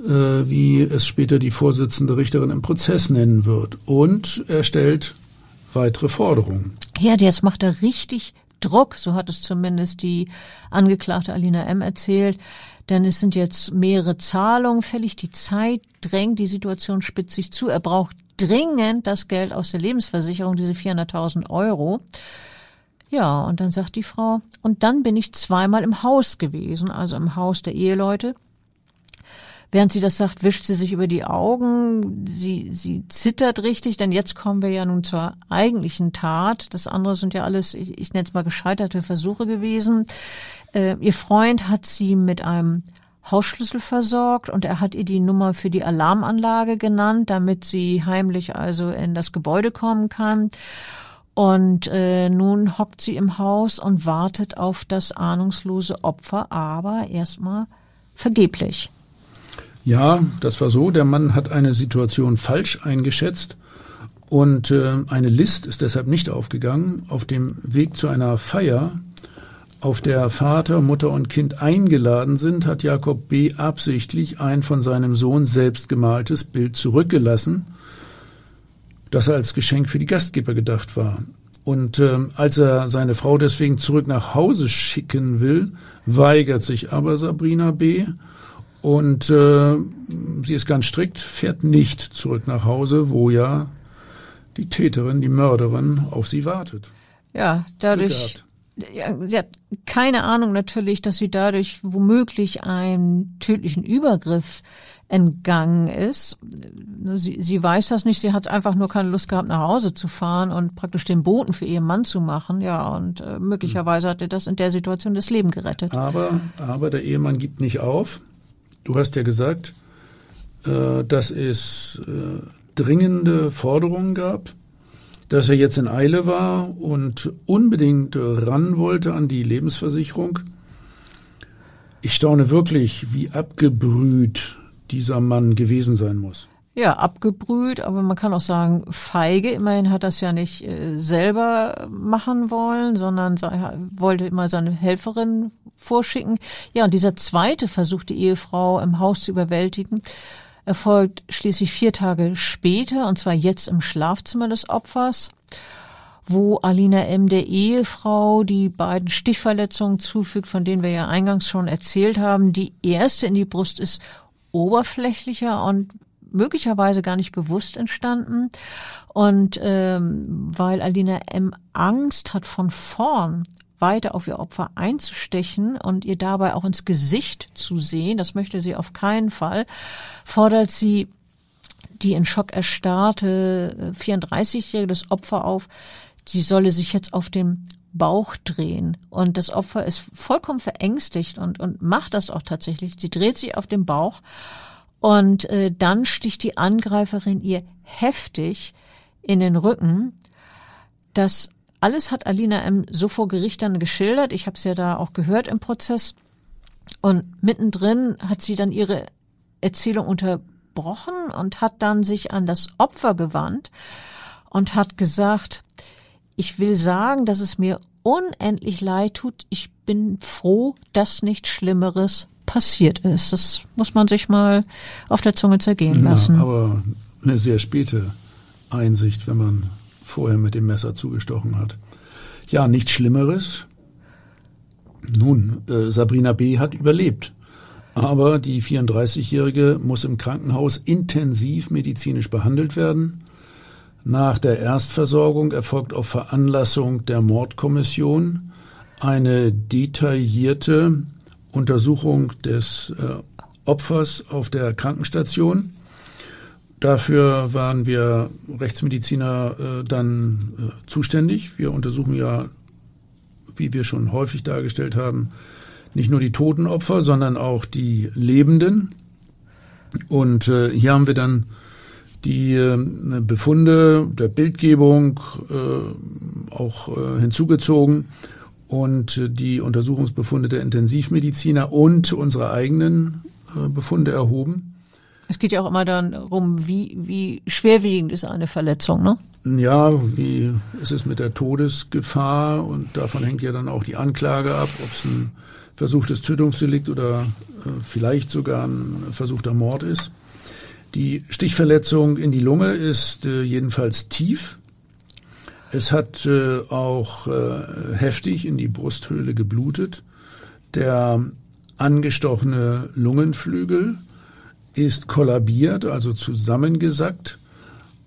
äh, wie es später die Vorsitzende Richterin im Prozess nennen wird. Und er stellt weitere Forderungen. Ja, jetzt macht er richtig Druck, so hat es zumindest die Angeklagte Alina M. erzählt denn es sind jetzt mehrere Zahlungen fällig, die Zeit drängt, die Situation spitzt sich zu. Er braucht dringend das Geld aus der Lebensversicherung, diese 400.000 Euro. Ja, und dann sagt die Frau, und dann bin ich zweimal im Haus gewesen, also im Haus der Eheleute. Während sie das sagt, wischt sie sich über die Augen. Sie, sie zittert richtig, denn jetzt kommen wir ja nun zur eigentlichen Tat. Das andere sind ja alles, ich, ich nenne es mal gescheiterte Versuche gewesen. Äh, ihr Freund hat sie mit einem Hausschlüssel versorgt und er hat ihr die Nummer für die Alarmanlage genannt, damit sie heimlich also in das Gebäude kommen kann. Und äh, nun hockt sie im Haus und wartet auf das ahnungslose Opfer, aber erstmal vergeblich. Ja, das war so. Der Mann hat eine Situation falsch eingeschätzt und äh, eine List ist deshalb nicht aufgegangen. Auf dem Weg zu einer Feier, auf der Vater, Mutter und Kind eingeladen sind, hat Jakob B. absichtlich ein von seinem Sohn selbst gemaltes Bild zurückgelassen, das als Geschenk für die Gastgeber gedacht war. Und äh, als er seine Frau deswegen zurück nach Hause schicken will, weigert sich aber Sabrina B. Und äh, sie ist ganz strikt, fährt nicht zurück nach Hause, wo ja die Täterin, die Mörderin auf sie wartet. Ja, dadurch. Ja, sie hat keine Ahnung natürlich, dass sie dadurch womöglich einen tödlichen Übergriff entgangen ist. Sie, sie weiß das nicht, sie hat einfach nur keine Lust gehabt, nach Hause zu fahren und praktisch den Boten für ihren Mann zu machen. Ja, und äh, möglicherweise hat er das in der Situation das Leben gerettet. Aber, aber der Ehemann gibt nicht auf. Du hast ja gesagt, äh, dass es äh, dringende Forderungen gab, dass er jetzt in Eile war und unbedingt ran wollte an die Lebensversicherung. Ich staune wirklich, wie abgebrüht dieser Mann gewesen sein muss. Ja, abgebrüht, aber man kann auch sagen, feige. Immerhin hat das ja nicht äh, selber machen wollen, sondern wollte immer seine Helferin vorschicken. Ja, und dieser zweite Versuch, die Ehefrau im Haus zu überwältigen, erfolgt schließlich vier Tage später, und zwar jetzt im Schlafzimmer des Opfers wo Alina M. der Ehefrau die beiden Stichverletzungen zufügt, von denen wir ja eingangs schon erzählt haben. Die erste in die Brust ist oberflächlicher und möglicherweise gar nicht bewusst entstanden. Und ähm, weil Alina M. Angst hat, von vorn weiter auf ihr Opfer einzustechen und ihr dabei auch ins Gesicht zu sehen, das möchte sie auf keinen Fall, fordert sie die in Schock erstarrte 34-jährige äh, das Opfer auf, sie solle sich jetzt auf den Bauch drehen. Und das Opfer ist vollkommen verängstigt und, und macht das auch tatsächlich. Sie dreht sich auf den Bauch und äh, dann sticht die Angreiferin ihr heftig in den Rücken. Das alles hat Alina M. so vor Gericht dann geschildert. Ich habe es ja da auch gehört im Prozess. Und mittendrin hat sie dann ihre Erzählung unterbrochen und hat dann sich an das Opfer gewandt und hat gesagt, ich will sagen, dass es mir unendlich leid tut. Ich bin froh, dass nichts Schlimmeres passiert ist. Das muss man sich mal auf der Zunge zergehen lassen. Ja, aber eine sehr späte Einsicht, wenn man vorher mit dem Messer zugestochen hat. Ja, nichts Schlimmeres. Nun, äh, Sabrina B. hat überlebt. Aber die 34-Jährige muss im Krankenhaus intensiv medizinisch behandelt werden. Nach der Erstversorgung erfolgt auf Veranlassung der Mordkommission eine detaillierte Untersuchung des äh, Opfers auf der Krankenstation. Dafür waren wir Rechtsmediziner äh, dann äh, zuständig. Wir untersuchen ja, wie wir schon häufig dargestellt haben, nicht nur die toten Opfer, sondern auch die Lebenden. Und äh, hier haben wir dann die äh, Befunde der Bildgebung äh, auch äh, hinzugezogen und die Untersuchungsbefunde der Intensivmediziner und unsere eigenen Befunde erhoben. Es geht ja auch immer darum, wie, wie schwerwiegend ist eine Verletzung, ne? Ja, wie ist es mit der Todesgefahr und davon hängt ja dann auch die Anklage ab, ob es ein versuchtes Tötungsdelikt oder äh, vielleicht sogar ein versuchter Mord ist. Die Stichverletzung in die Lunge ist äh, jedenfalls tief. Es hat äh, auch äh, heftig in die Brusthöhle geblutet. Der angestochene Lungenflügel ist kollabiert, also zusammengesackt.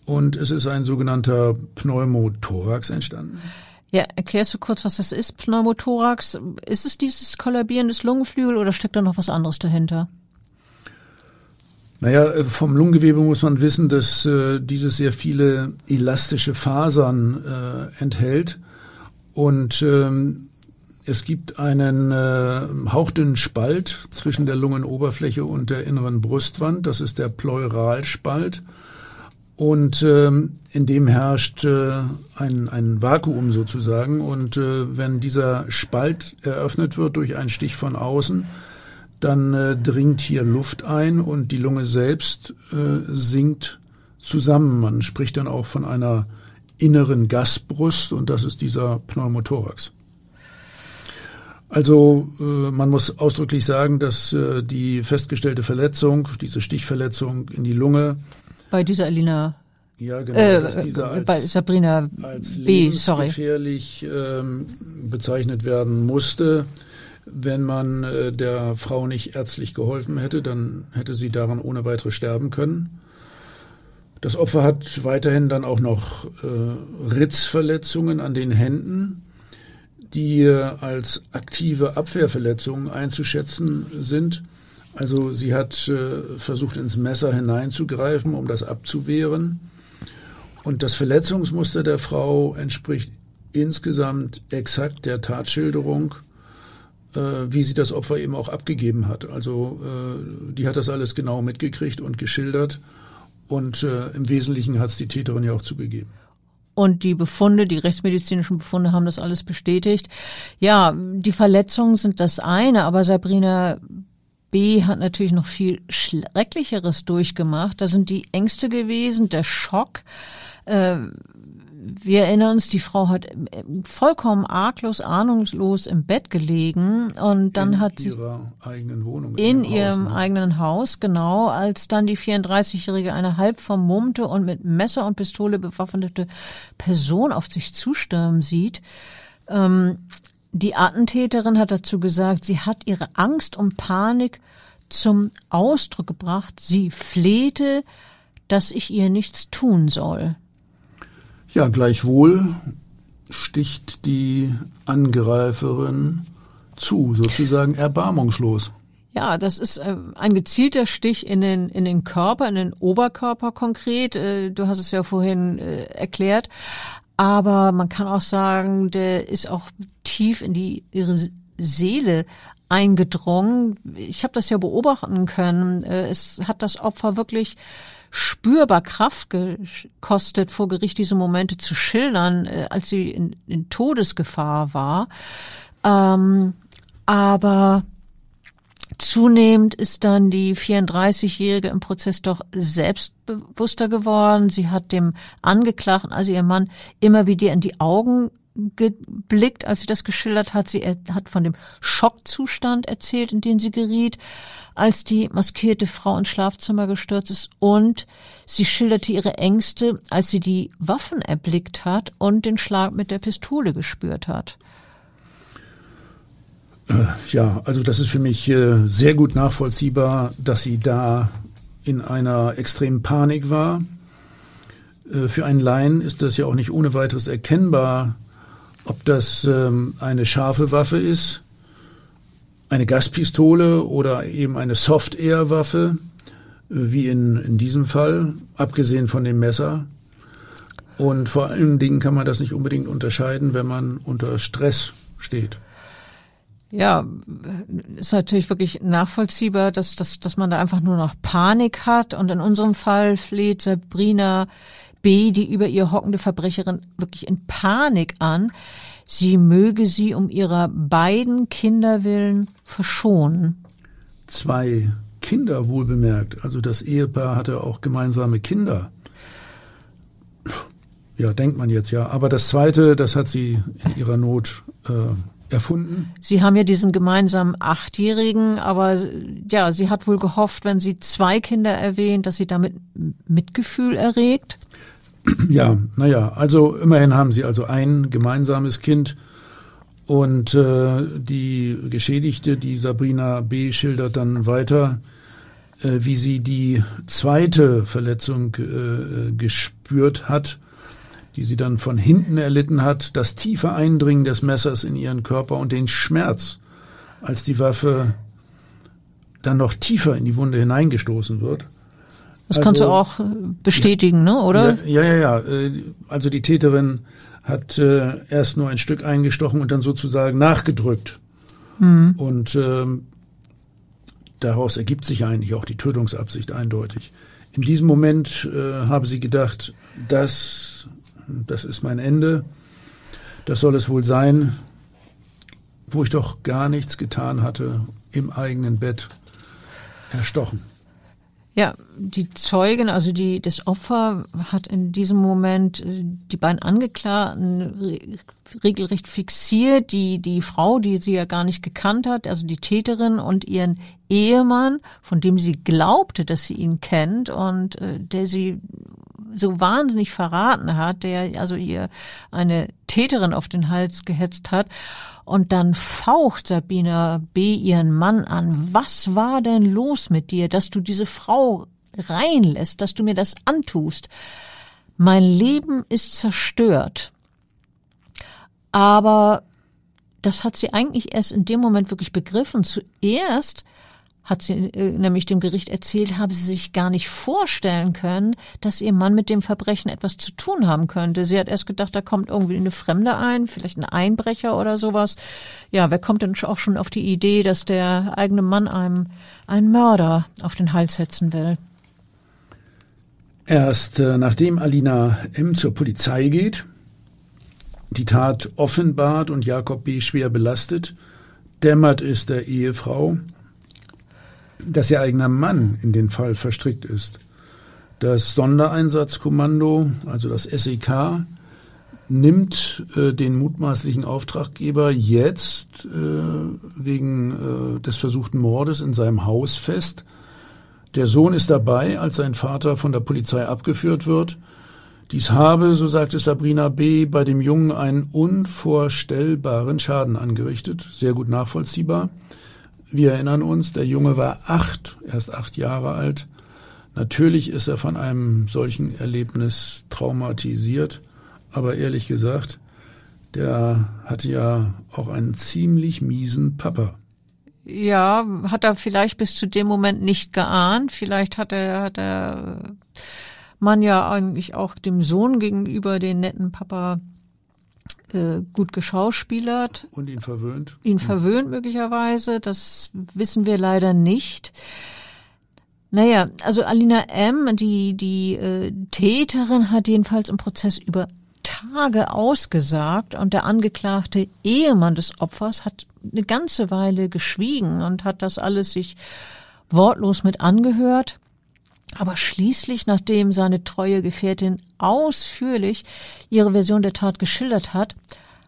Und es ist ein sogenannter Pneumothorax entstanden. Ja, erklärst du kurz, was das ist, Pneumothorax? Ist es dieses Kollabieren des Lungenflügels oder steckt da noch was anderes dahinter? Naja, vom Lungengewebe muss man wissen, dass äh, dieses sehr viele elastische Fasern äh, enthält. Und ähm, es gibt einen äh, hauchdünnen Spalt zwischen der Lungenoberfläche und der inneren Brustwand. Das ist der Pleuralspalt. Und ähm, in dem herrscht äh, ein, ein Vakuum sozusagen. Und äh, wenn dieser Spalt eröffnet wird durch einen Stich von außen, dann äh, dringt hier Luft ein und die Lunge selbst äh, sinkt zusammen. Man spricht dann auch von einer inneren Gasbrust und das ist dieser Pneumothorax. Also äh, man muss ausdrücklich sagen, dass äh, die festgestellte Verletzung, diese Stichverletzung in die Lunge bei dieser Alina ja, genau, äh, dass dieser als, bei Sabrina als B, sorry. lebensgefährlich ähm, bezeichnet werden musste. Wenn man äh, der Frau nicht ärztlich geholfen hätte, dann hätte sie daran ohne weitere sterben können. Das Opfer hat weiterhin dann auch noch äh, Ritzverletzungen an den Händen, die äh, als aktive Abwehrverletzungen einzuschätzen sind. Also sie hat versucht, ins Messer hineinzugreifen, um das abzuwehren. Und das Verletzungsmuster der Frau entspricht insgesamt exakt der Tatschilderung, wie sie das Opfer eben auch abgegeben hat. Also äh, die hat das alles genau mitgekriegt und geschildert. Und äh, im Wesentlichen hat es die Täterin ja auch zugegeben. Und die Befunde, die rechtsmedizinischen Befunde haben das alles bestätigt. Ja, die Verletzungen sind das eine, aber Sabrina B hat natürlich noch viel Schrecklicheres durchgemacht. Da sind die Ängste gewesen, der Schock. Äh, wir erinnern uns, die Frau hat vollkommen arglos, ahnungslos im Bett gelegen und dann in hat sie eigenen Wohnung in, in ihrem Haus, ne? eigenen Haus, genau, als dann die 34-jährige eine halb vermummte und mit Messer und Pistole bewaffnete Person auf sich zustürmen sieht. Ähm, die Attentäterin hat dazu gesagt, sie hat ihre Angst und Panik zum Ausdruck gebracht. Sie flehte, dass ich ihr nichts tun soll. Ja, gleichwohl sticht die Angreiferin zu, sozusagen erbarmungslos. Ja, das ist äh, ein gezielter Stich in den in den Körper, in den Oberkörper konkret. Äh, du hast es ja vorhin äh, erklärt, aber man kann auch sagen, der ist auch tief in die ihre Seele eingedrungen. Ich habe das ja beobachten können. Es hat das Opfer wirklich spürbar Kraft gekostet, vor Gericht diese Momente zu schildern, äh, als sie in, in Todesgefahr war. Ähm, aber Zunehmend ist dann die 34-Jährige im Prozess doch selbstbewusster geworden. Sie hat dem Angeklagten, also ihr Mann, immer wieder in die Augen geblickt, als sie das geschildert hat. Sie hat von dem Schockzustand erzählt, in den sie geriet, als die maskierte Frau ins Schlafzimmer gestürzt ist. Und sie schilderte ihre Ängste, als sie die Waffen erblickt hat und den Schlag mit der Pistole gespürt hat. Äh, ja, also das ist für mich äh, sehr gut nachvollziehbar, dass sie da in einer extremen Panik war. Äh, für einen Laien ist das ja auch nicht ohne weiteres erkennbar, ob das ähm, eine scharfe Waffe ist, eine Gaspistole oder eben eine Soft-Air-Waffe, wie in, in diesem Fall, abgesehen von dem Messer. Und vor allen Dingen kann man das nicht unbedingt unterscheiden, wenn man unter Stress steht. Ja, ist natürlich wirklich nachvollziehbar, dass, dass, dass man da einfach nur noch Panik hat. Und in unserem Fall fleht Sabrina B., die über ihr hockende Verbrecherin, wirklich in Panik an. Sie möge sie um ihrer beiden Kinder willen verschonen. Zwei Kinder wohlbemerkt. Also das Ehepaar hatte auch gemeinsame Kinder. Ja, denkt man jetzt ja. Aber das zweite, das hat sie in ihrer Not äh, erfunden? Sie haben ja diesen gemeinsamen Achtjährigen, aber ja, sie hat wohl gehofft, wenn sie zwei Kinder erwähnt, dass sie damit Mitgefühl erregt. Ja, naja, also immerhin haben sie also ein gemeinsames Kind und äh, die Geschädigte, die Sabrina B. schildert dann weiter, äh, wie sie die zweite Verletzung äh, gespürt hat die sie dann von hinten erlitten hat, das tiefe Eindringen des Messers in ihren Körper und den Schmerz, als die Waffe dann noch tiefer in die Wunde hineingestoßen wird. Das also, kannst du also, auch äh, bestätigen, ne, oder? Ja, ja, ja. Äh, also die Täterin hat äh, erst nur ein Stück eingestochen und dann sozusagen nachgedrückt. Mhm. Und ähm, daraus ergibt sich eigentlich auch die Tötungsabsicht eindeutig. In diesem Moment äh, habe sie gedacht, das das ist mein Ende, das soll es wohl sein. wo ich doch gar nichts getan hatte, im eigenen Bett erstochen. Ja, die Zeugen, also die, das Opfer hat in diesem Moment äh, die beiden Angeklagten regelrecht fixiert, die, die Frau, die sie ja gar nicht gekannt hat, also die Täterin und ihren Ehemann, von dem sie glaubte, dass sie ihn kennt und äh, der sie so wahnsinnig verraten hat, der also ihr eine Täterin auf den Hals gehetzt hat. Und dann faucht Sabina B. ihren Mann an. Was war denn los mit dir, dass du diese Frau reinlässt, dass du mir das antust? Mein Leben ist zerstört. Aber das hat sie eigentlich erst in dem Moment wirklich begriffen. Zuerst hat sie äh, nämlich dem Gericht erzählt, habe sie sich gar nicht vorstellen können, dass ihr Mann mit dem Verbrechen etwas zu tun haben könnte. Sie hat erst gedacht, da kommt irgendwie eine Fremde ein, vielleicht ein Einbrecher oder sowas. Ja, wer kommt denn auch schon auf die Idee, dass der eigene Mann einem einen Mörder auf den Hals setzen will? Erst äh, nachdem Alina M. zur Polizei geht, die Tat offenbart und Jakob B. schwer belastet, dämmert es der Ehefrau, dass ihr eigener Mann in den Fall verstrickt ist. Das Sondereinsatzkommando, also das SEK, nimmt äh, den mutmaßlichen Auftraggeber jetzt äh, wegen äh, des versuchten Mordes in seinem Haus fest. Der Sohn ist dabei, als sein Vater von der Polizei abgeführt wird. Dies habe, so sagte Sabrina B., bei dem Jungen einen unvorstellbaren Schaden angerichtet. Sehr gut nachvollziehbar. Wir erinnern uns, der Junge war acht, erst acht Jahre alt. Natürlich ist er von einem solchen Erlebnis traumatisiert, aber ehrlich gesagt, der hatte ja auch einen ziemlich miesen Papa. Ja, hat er vielleicht bis zu dem Moment nicht geahnt. Vielleicht hat er, hat er man ja eigentlich auch dem Sohn gegenüber den netten Papa äh, gut geschauspielert. Und ihn verwöhnt. Ihn verwöhnt möglicherweise, das wissen wir leider nicht. Naja, also Alina M., die, die äh, Täterin, hat jedenfalls im Prozess über Tage ausgesagt und der angeklagte Ehemann des Opfers hat eine ganze Weile geschwiegen und hat das alles sich wortlos mit angehört. Aber schließlich, nachdem seine treue Gefährtin ausführlich ihre Version der Tat geschildert hat,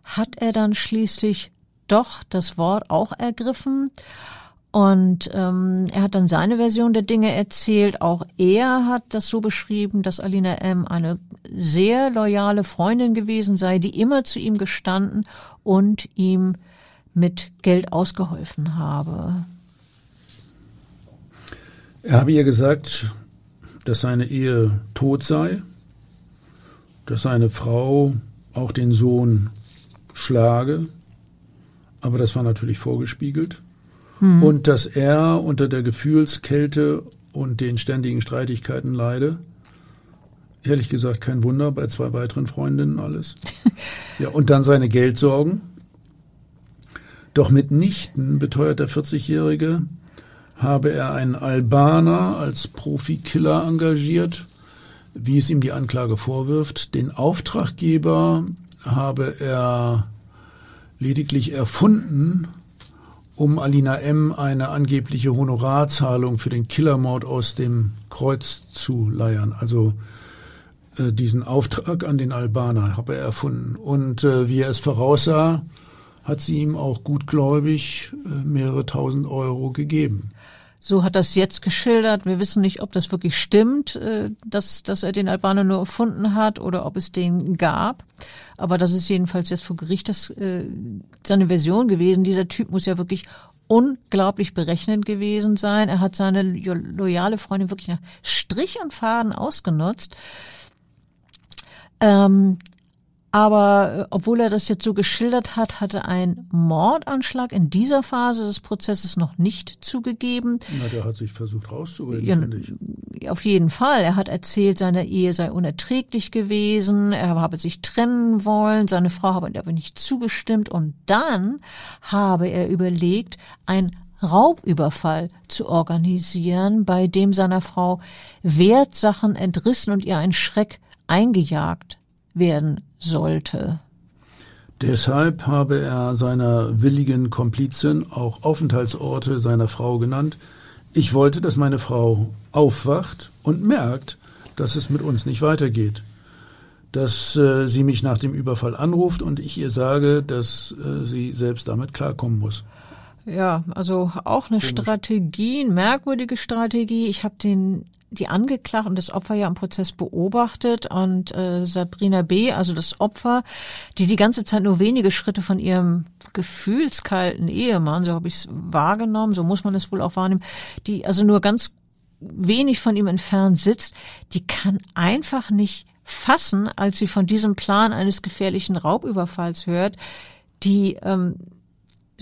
hat er dann schließlich doch das Wort auch ergriffen und ähm, er hat dann seine Version der Dinge erzählt. Auch er hat das so beschrieben, dass Alina M. eine sehr loyale Freundin gewesen sei, die immer zu ihm gestanden und ihm mit Geld ausgeholfen habe. Er habe ihr gesagt, dass seine Ehe tot sei, dass seine Frau auch den Sohn schlage, aber das war natürlich vorgespiegelt, hm. und dass er unter der Gefühlskälte und den ständigen Streitigkeiten leide. Ehrlich gesagt kein Wunder, bei zwei weiteren Freundinnen alles. ja, und dann seine Geldsorgen. Doch mitnichten beteuert der 40-Jährige, habe er einen Albaner als Profikiller engagiert, wie es ihm die Anklage vorwirft. Den Auftraggeber habe er lediglich erfunden, um Alina M. eine angebliche Honorarzahlung für den Killermord aus dem Kreuz zu leiern. Also äh, diesen Auftrag an den Albaner habe er erfunden. Und äh, wie er es voraussah, hat sie ihm auch gutgläubig äh, mehrere tausend Euro gegeben. So hat das jetzt geschildert. Wir wissen nicht, ob das wirklich stimmt, äh, dass, dass er den Albaner nur erfunden hat oder ob es den gab. Aber das ist jedenfalls jetzt vor Gericht das, äh, seine Version gewesen. Dieser Typ muss ja wirklich unglaublich berechnend gewesen sein. Er hat seine loyale Freundin wirklich nach Strich und Faden ausgenutzt. Ähm, aber äh, obwohl er das jetzt so geschildert hat, hatte ein Mordanschlag in dieser Phase des Prozesses noch nicht zugegeben. Na, der hat sich versucht rauszureden, ja, finde ich. Auf jeden Fall. Er hat erzählt, seine Ehe sei unerträglich gewesen, er habe sich trennen wollen, seine Frau habe aber nicht zugestimmt und dann habe er überlegt, ein Raubüberfall zu organisieren, bei dem seiner Frau Wertsachen entrissen und ihr ein Schreck eingejagt werden sollte. Deshalb habe er seiner willigen Komplizin auch Aufenthaltsorte seiner Frau genannt. Ich wollte, dass meine Frau aufwacht und merkt, dass es mit uns nicht weitergeht. Dass äh, sie mich nach dem Überfall anruft und ich ihr sage, dass äh, sie selbst damit klarkommen muss. Ja, also auch eine Komisch. Strategie, eine merkwürdige Strategie. Ich habe den die Angeklagten und das Opfer ja im Prozess beobachtet und äh, Sabrina B., also das Opfer, die die ganze Zeit nur wenige Schritte von ihrem gefühlskalten Ehemann, so habe ich es wahrgenommen, so muss man es wohl auch wahrnehmen, die also nur ganz wenig von ihm entfernt sitzt, die kann einfach nicht fassen, als sie von diesem Plan eines gefährlichen Raubüberfalls hört, die ähm,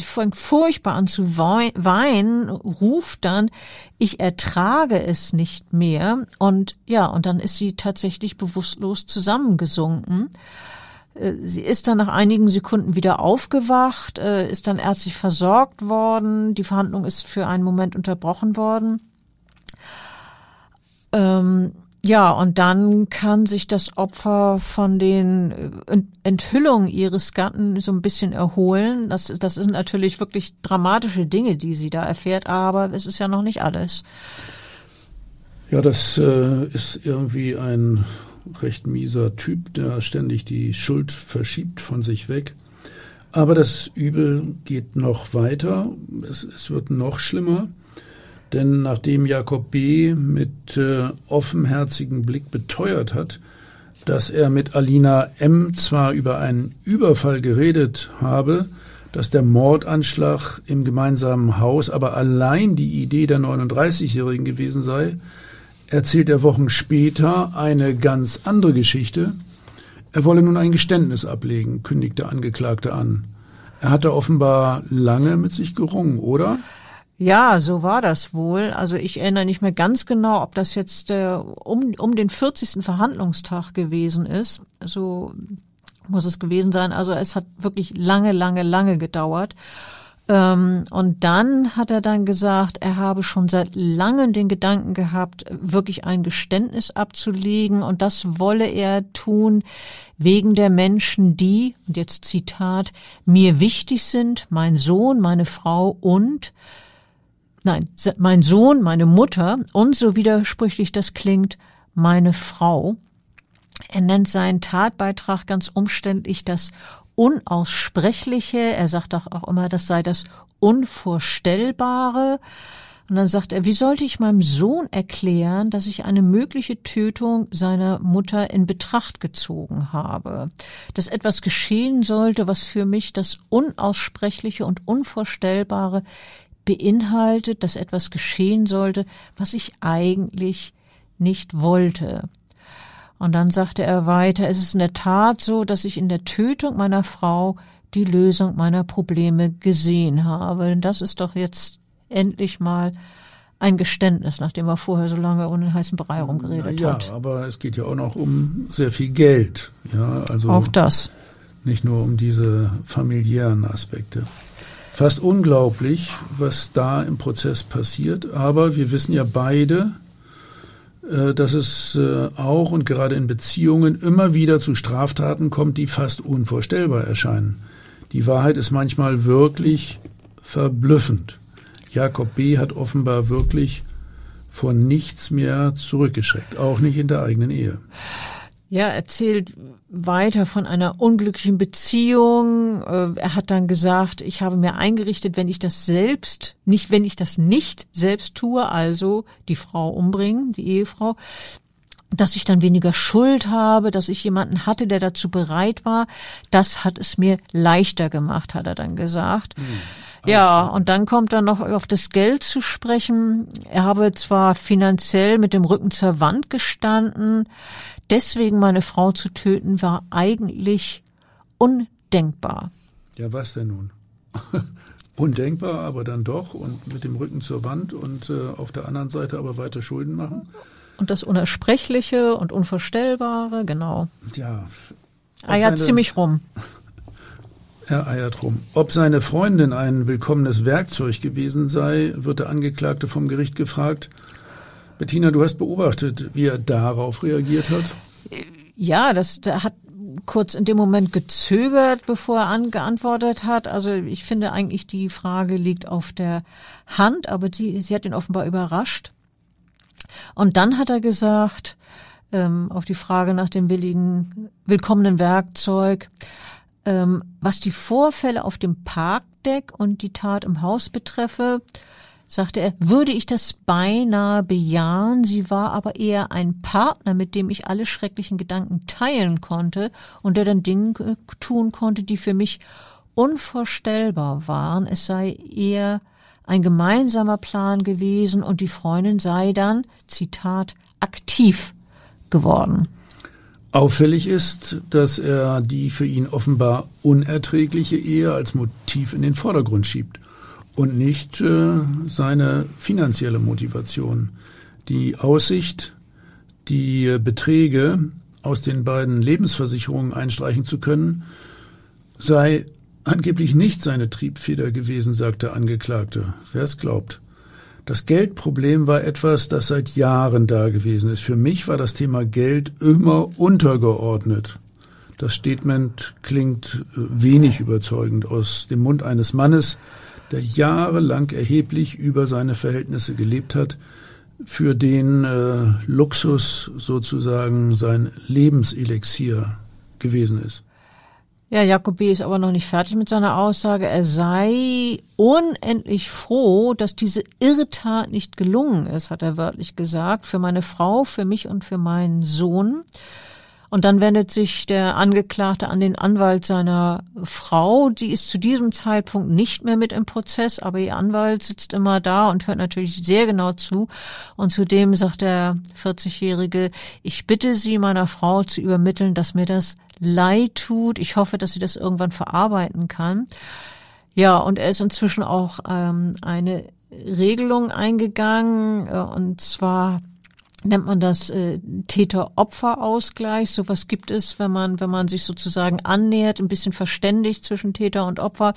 fängt furchtbar an zu weinen, ruft dann, ich ertrage es nicht mehr. Und ja, und dann ist sie tatsächlich bewusstlos zusammengesunken. Äh, sie ist dann nach einigen Sekunden wieder aufgewacht, äh, ist dann ärztlich versorgt worden. Die Verhandlung ist für einen Moment unterbrochen worden. Ähm, ja, und dann kann sich das Opfer von den äh, Enthüllungen ihres Gatten so ein bisschen erholen. Das, das sind natürlich wirklich dramatische Dinge, die sie da erfährt, aber es ist ja noch nicht alles. Ja, das äh, ist irgendwie ein recht mieser Typ, der ständig die Schuld verschiebt von sich weg. Aber das Übel geht noch weiter. Es, es wird noch schlimmer. Denn nachdem Jakob B. mit äh, offenherzigem Blick beteuert hat, dass er mit Alina M. zwar über einen Überfall geredet habe, dass der Mordanschlag im gemeinsamen Haus aber allein die Idee der 39-Jährigen gewesen sei, erzählt er Wochen später eine ganz andere Geschichte. Er wolle nun ein Geständnis ablegen, kündigt der Angeklagte an. Er hatte offenbar lange mit sich gerungen, oder? Ja, so war das wohl. Also ich erinnere nicht mehr ganz genau, ob das jetzt äh, um, um den 40. Verhandlungstag gewesen ist. So muss es gewesen sein. Also es hat wirklich lange, lange, lange gedauert. Ähm, und dann hat er dann gesagt, er habe schon seit langem den Gedanken gehabt, wirklich ein Geständnis abzulegen. Und das wolle er tun wegen der Menschen, die, und jetzt Zitat, mir wichtig sind, mein Sohn, meine Frau und nein, mein Sohn, meine Mutter und so widersprüchlich das klingt, meine Frau. Er nennt seinen Tatbeitrag ganz umständlich das Unaussprechliche. Er sagt auch immer, das sei das Unvorstellbare. Und dann sagt er, wie sollte ich meinem Sohn erklären, dass ich eine mögliche Tötung seiner Mutter in Betracht gezogen habe? Dass etwas geschehen sollte, was für mich das Unaussprechliche und Unvorstellbare beinhaltet, dass etwas geschehen sollte, was ich eigentlich nicht wollte. Und dann sagte er weiter, es ist in der Tat so, dass ich in der Tötung meiner Frau die Lösung meiner Probleme gesehen habe. Das ist doch jetzt endlich mal ein Geständnis, nachdem er vorher so lange ohne heißen Brei rumgeredet ja, hat. Ja, aber es geht ja auch noch um sehr viel Geld. Ja, also auch das. Nicht nur um diese familiären Aspekte fast unglaublich, was da im Prozess passiert. Aber wir wissen ja beide, äh, dass es äh, auch und gerade in Beziehungen immer wieder zu Straftaten kommt, die fast unvorstellbar erscheinen. Die Wahrheit ist manchmal wirklich verblüffend. Jakob B. hat offenbar wirklich von nichts mehr zurückgeschreckt, auch nicht in der eigenen Ehe. Ja, erzählt weiter von einer unglücklichen Beziehung. Äh, er hat dann gesagt, ich habe mir eingerichtet, wenn ich das selbst, nicht, wenn ich das nicht selbst tue, also die Frau umbringen, die Ehefrau, dass ich dann weniger Schuld habe, dass ich jemanden hatte, der dazu bereit war. Das hat es mir leichter gemacht, hat er dann gesagt. Mhm. Ja, und dann kommt er noch auf das Geld zu sprechen. Er habe zwar finanziell mit dem Rücken zur Wand gestanden, deswegen meine Frau zu töten war eigentlich undenkbar. Ja, was denn nun? undenkbar, aber dann doch und mit dem Rücken zur Wand und äh, auf der anderen Seite aber weiter Schulden machen. Und das Unersprechliche und Unvorstellbare, genau. Ja. Ja, ziemlich rum. Er eiert rum. Ob seine Freundin ein willkommenes Werkzeug gewesen sei, wird der Angeklagte vom Gericht gefragt. Bettina, du hast beobachtet, wie er darauf reagiert hat? Ja, das da hat kurz in dem Moment gezögert, bevor er angeantwortet hat. Also ich finde eigentlich, die Frage liegt auf der Hand, aber die, sie hat ihn offenbar überrascht. Und dann hat er gesagt, ähm, auf die Frage nach dem willigen, willkommenen Werkzeug, ähm, was die Vorfälle auf dem Parkdeck und die Tat im Haus betreffe, sagte er, würde ich das beinahe bejahen, sie war aber eher ein Partner, mit dem ich alle schrecklichen Gedanken teilen konnte und der dann Dinge tun konnte, die für mich unvorstellbar waren. Es sei eher ein gemeinsamer Plan gewesen und die Freundin sei dann, Zitat, aktiv geworden. Auffällig ist, dass er die für ihn offenbar unerträgliche Ehe als Motiv in den Vordergrund schiebt und nicht äh, seine finanzielle Motivation. Die Aussicht, die Beträge aus den beiden Lebensversicherungen einstreichen zu können, sei angeblich nicht seine Triebfeder gewesen, sagt der Angeklagte. Wer es glaubt. Das Geldproblem war etwas, das seit Jahren da gewesen ist. Für mich war das Thema Geld immer untergeordnet. Das Statement klingt äh, wenig überzeugend aus dem Mund eines Mannes, der jahrelang erheblich über seine Verhältnisse gelebt hat, für den äh, Luxus sozusagen sein Lebenselixier gewesen ist. Ja, Jakob B. ist aber noch nicht fertig mit seiner Aussage. Er sei unendlich froh, dass diese Irrtat nicht gelungen ist, hat er wörtlich gesagt, für meine Frau, für mich und für meinen Sohn. Und dann wendet sich der Angeklagte an den Anwalt seiner Frau. Die ist zu diesem Zeitpunkt nicht mehr mit im Prozess, aber ihr Anwalt sitzt immer da und hört natürlich sehr genau zu. Und zudem sagt der 40-Jährige, ich bitte Sie meiner Frau zu übermitteln, dass mir das leid tut. Ich hoffe, dass sie das irgendwann verarbeiten kann. Ja, und er ist inzwischen auch ähm, eine Regelung eingegangen, äh, und zwar nennt man das äh, Täter-Opfer-Ausgleich. Sowas gibt es, wenn man, wenn man sich sozusagen annähert, ein bisschen verständigt zwischen Täter und Opfer.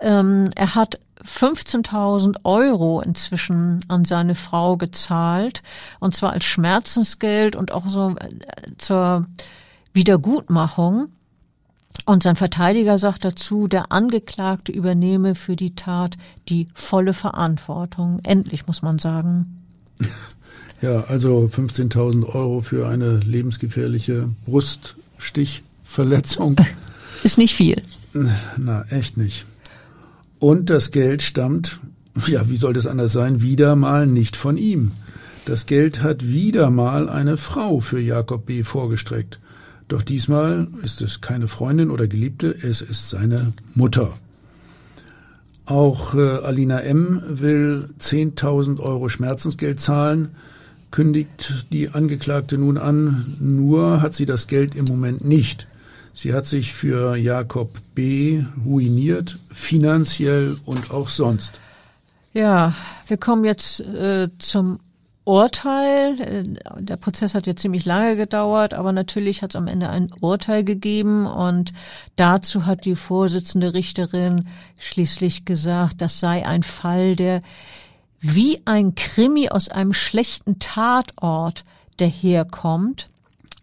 Ähm, er hat 15.000 Euro inzwischen an seine Frau gezahlt, und zwar als Schmerzensgeld und auch so äh, zur Wiedergutmachung. Und sein Verteidiger sagt dazu, der Angeklagte übernehme für die Tat die volle Verantwortung. Endlich, muss man sagen. Ja, also 15.000 Euro für eine lebensgefährliche Bruststichverletzung. Ist nicht viel. Na, echt nicht. Und das Geld stammt, ja, wie soll das anders sein, wieder mal nicht von ihm. Das Geld hat wieder mal eine Frau für Jakob B. vorgestreckt. Doch diesmal ist es keine Freundin oder Geliebte, es ist seine Mutter. Auch äh, Alina M. will 10.000 Euro Schmerzensgeld zahlen kündigt die Angeklagte nun an, nur hat sie das Geld im Moment nicht. Sie hat sich für Jakob B. ruiniert, finanziell und auch sonst. Ja, wir kommen jetzt äh, zum Urteil. Äh, der Prozess hat ja ziemlich lange gedauert, aber natürlich hat es am Ende ein Urteil gegeben und dazu hat die Vorsitzende Richterin schließlich gesagt, das sei ein Fall, der wie ein Krimi aus einem schlechten Tatort daherkommt.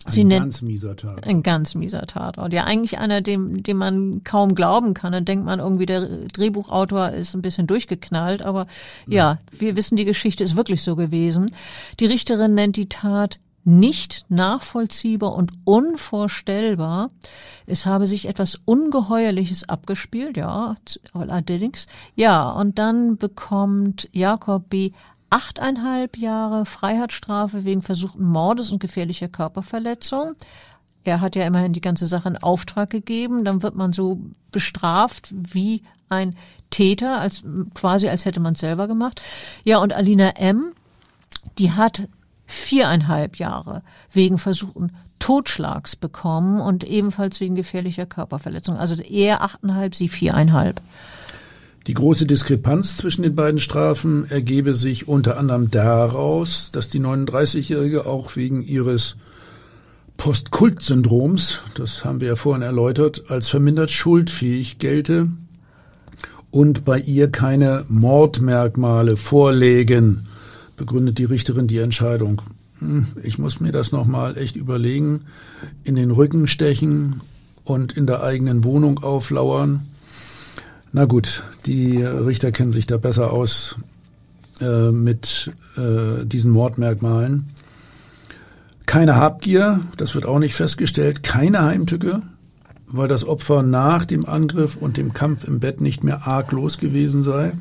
Sie ein nennt, ganz mieser Tatort. Ein ganz mieser Tatort. Ja, eigentlich einer, dem, dem man kaum glauben kann. Dann denkt man irgendwie, der Drehbuchautor ist ein bisschen durchgeknallt. Aber ja, ja wir wissen, die Geschichte ist wirklich so gewesen. Die Richterin nennt die Tat nicht nachvollziehbar und unvorstellbar. Es habe sich etwas Ungeheuerliches abgespielt, ja, allerdings. Ja, und dann bekommt Jakob B. achteinhalb Jahre Freiheitsstrafe wegen versuchten Mordes und gefährlicher Körperverletzung. Er hat ja immerhin die ganze Sache in Auftrag gegeben. Dann wird man so bestraft wie ein Täter, als quasi als hätte man es selber gemacht. Ja, und Alina M., die hat viereinhalb Jahre wegen versuchten Totschlags bekommen und ebenfalls wegen gefährlicher Körperverletzung. Also eher achteinhalb, sie viereinhalb. Die große Diskrepanz zwischen den beiden Strafen ergebe sich unter anderem daraus, dass die 39-Jährige auch wegen ihres Postkult-Syndroms, das haben wir ja vorhin erläutert, als vermindert schuldfähig gelte und bei ihr keine Mordmerkmale vorlägen begründet die Richterin die Entscheidung. Hm, ich muss mir das nochmal echt überlegen. In den Rücken stechen und in der eigenen Wohnung auflauern. Na gut, die Richter kennen sich da besser aus äh, mit äh, diesen Mordmerkmalen. Keine Habgier, das wird auch nicht festgestellt, keine Heimtücke, weil das Opfer nach dem Angriff und dem Kampf im Bett nicht mehr arglos gewesen sei.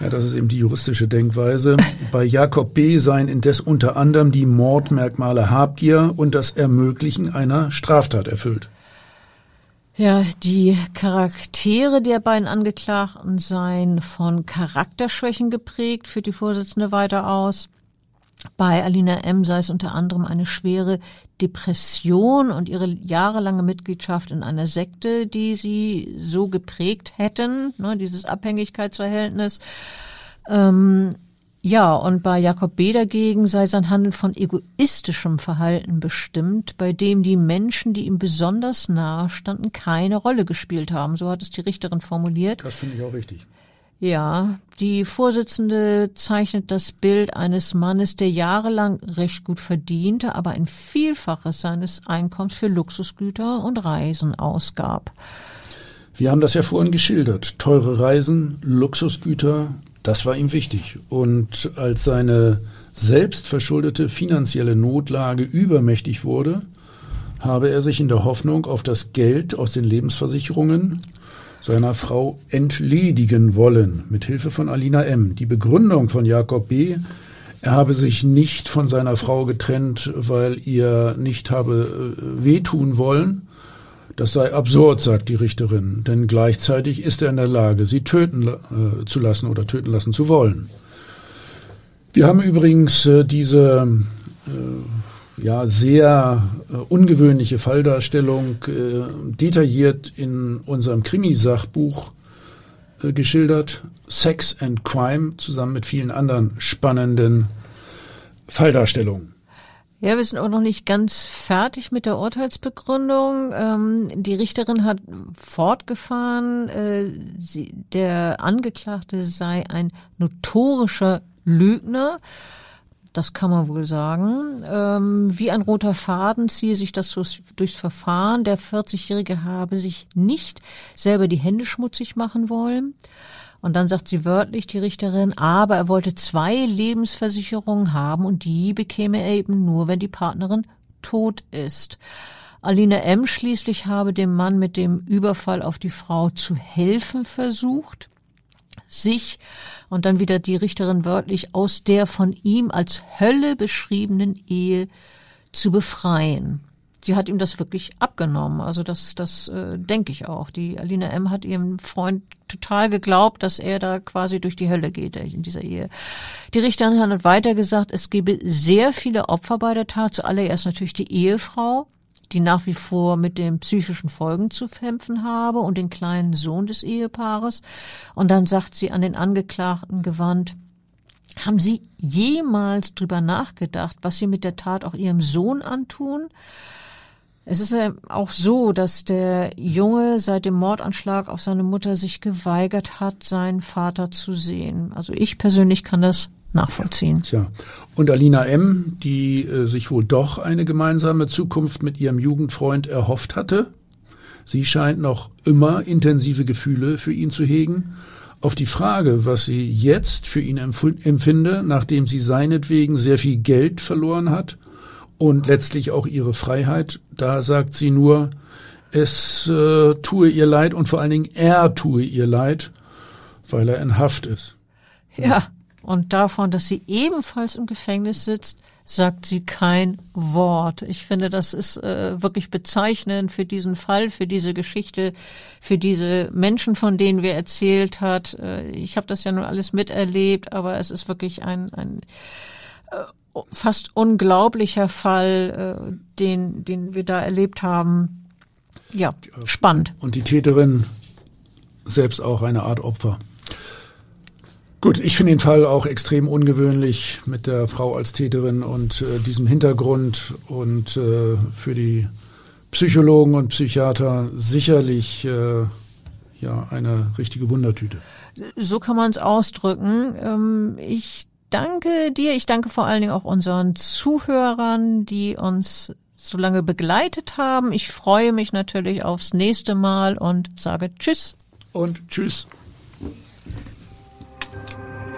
Ja, das ist eben die juristische Denkweise. Bei Jakob B. seien indes unter anderem die Mordmerkmale Habgier und das Ermöglichen einer Straftat erfüllt. Ja, die Charaktere der beiden Angeklagten seien von Charakterschwächen geprägt, führt die Vorsitzende weiter aus. Bei Alina M. sei es unter anderem eine schwere Depression und ihre jahrelange Mitgliedschaft in einer Sekte, die sie so geprägt hätten, ne, dieses Abhängigkeitsverhältnis. Ähm, ja, und bei Jakob B. dagegen sei sein Handeln von egoistischem Verhalten bestimmt, bei dem die Menschen, die ihm besonders nahe standen, keine Rolle gespielt haben. So hat es die Richterin formuliert. Das finde ich auch richtig. Ja, die Vorsitzende zeichnet das Bild eines Mannes, der jahrelang recht gut verdiente, aber ein Vielfaches seines Einkommens für Luxusgüter und Reisen ausgab. Wir haben das ja vorhin geschildert. Teure Reisen, Luxusgüter, das war ihm wichtig. Und als seine selbstverschuldete finanzielle Notlage übermächtig wurde, habe er sich in der Hoffnung auf das Geld aus den Lebensversicherungen seiner Frau entledigen wollen, mit Hilfe von Alina M. Die Begründung von Jakob B. Er habe sich nicht von seiner Frau getrennt, weil ihr nicht habe äh, wehtun wollen. Das sei absurd, sagt die Richterin, denn gleichzeitig ist er in der Lage, sie töten äh, zu lassen oder töten lassen zu wollen. Wir haben übrigens äh, diese äh, ja sehr äh, ungewöhnliche Falldarstellung äh, detailliert in unserem Krimisachbuch äh, geschildert. Sex and Crime zusammen mit vielen anderen spannenden Falldarstellungen. Ja, wir sind auch noch nicht ganz fertig mit der Urteilsbegründung. Ähm, die Richterin hat fortgefahren, äh, sie, der Angeklagte sei ein notorischer Lügner das kann man wohl sagen. Ähm, wie ein roter Faden ziehe sich das durchs, Verfahren. Der 40-Jährige habe sich nicht selber die Hände schmutzig machen wollen. Und dann sagt sie wörtlich, die Richterin, aber er wollte zwei Lebensversicherungen haben und die bekäme er eben nur, wenn die Partnerin tot ist. Aline M. schließlich habe dem Mann mit dem Überfall auf die Frau zu helfen versucht sich und dann wieder die Richterin wörtlich aus der von ihm als Hölle beschriebenen Ehe zu befreien. Sie hat ihm das wirklich abgenommen. Also das, das äh, denke ich auch. Die Alina M. hat ihrem Freund total geglaubt, dass er da quasi durch die Hölle geht in dieser Ehe. Die Richterin hat weiter gesagt, es gebe sehr viele Opfer bei der Tat. Zuallererst natürlich die Ehefrau, die nach wie vor mit den psychischen Folgen zu kämpfen habe und den kleinen Sohn des Ehepaares. Und dann sagt sie an den Angeklagten gewandt, haben Sie jemals drüber nachgedacht, was Sie mit der Tat auch Ihrem Sohn antun? Es ist ja auch so, dass der Junge seit dem Mordanschlag auf seine Mutter sich geweigert hat, seinen Vater zu sehen. Also ich persönlich kann das nachvollziehen. Tja. Und Alina M., die äh, sich wohl doch eine gemeinsame Zukunft mit ihrem Jugendfreund erhofft hatte, sie scheint noch immer intensive Gefühle für ihn zu hegen. Auf die Frage, was sie jetzt für ihn empfinde, nachdem sie seinetwegen sehr viel Geld verloren hat und letztlich auch ihre Freiheit, da sagt sie nur, es äh, tue ihr leid und vor allen Dingen er tue ihr leid, weil er in Haft ist. Ja, und davon, dass sie ebenfalls im Gefängnis sitzt, sagt sie kein Wort. Ich finde, das ist äh, wirklich bezeichnend für diesen Fall, für diese Geschichte, für diese Menschen, von denen wir erzählt hat. Äh, ich habe das ja nun alles miterlebt, aber es ist wirklich ein, ein äh, fast unglaublicher Fall, äh, den, den wir da erlebt haben. Ja, spannend. Und die Täterin selbst auch eine Art Opfer. Gut, ich finde den Fall auch extrem ungewöhnlich mit der Frau als Täterin und äh, diesem Hintergrund und äh, für die Psychologen und Psychiater sicherlich äh, ja eine richtige Wundertüte. So kann man es ausdrücken. Ähm, ich danke dir, ich danke vor allen Dingen auch unseren Zuhörern, die uns so lange begleitet haben. Ich freue mich natürlich aufs nächste Mal und sage Tschüss. Und Tschüss.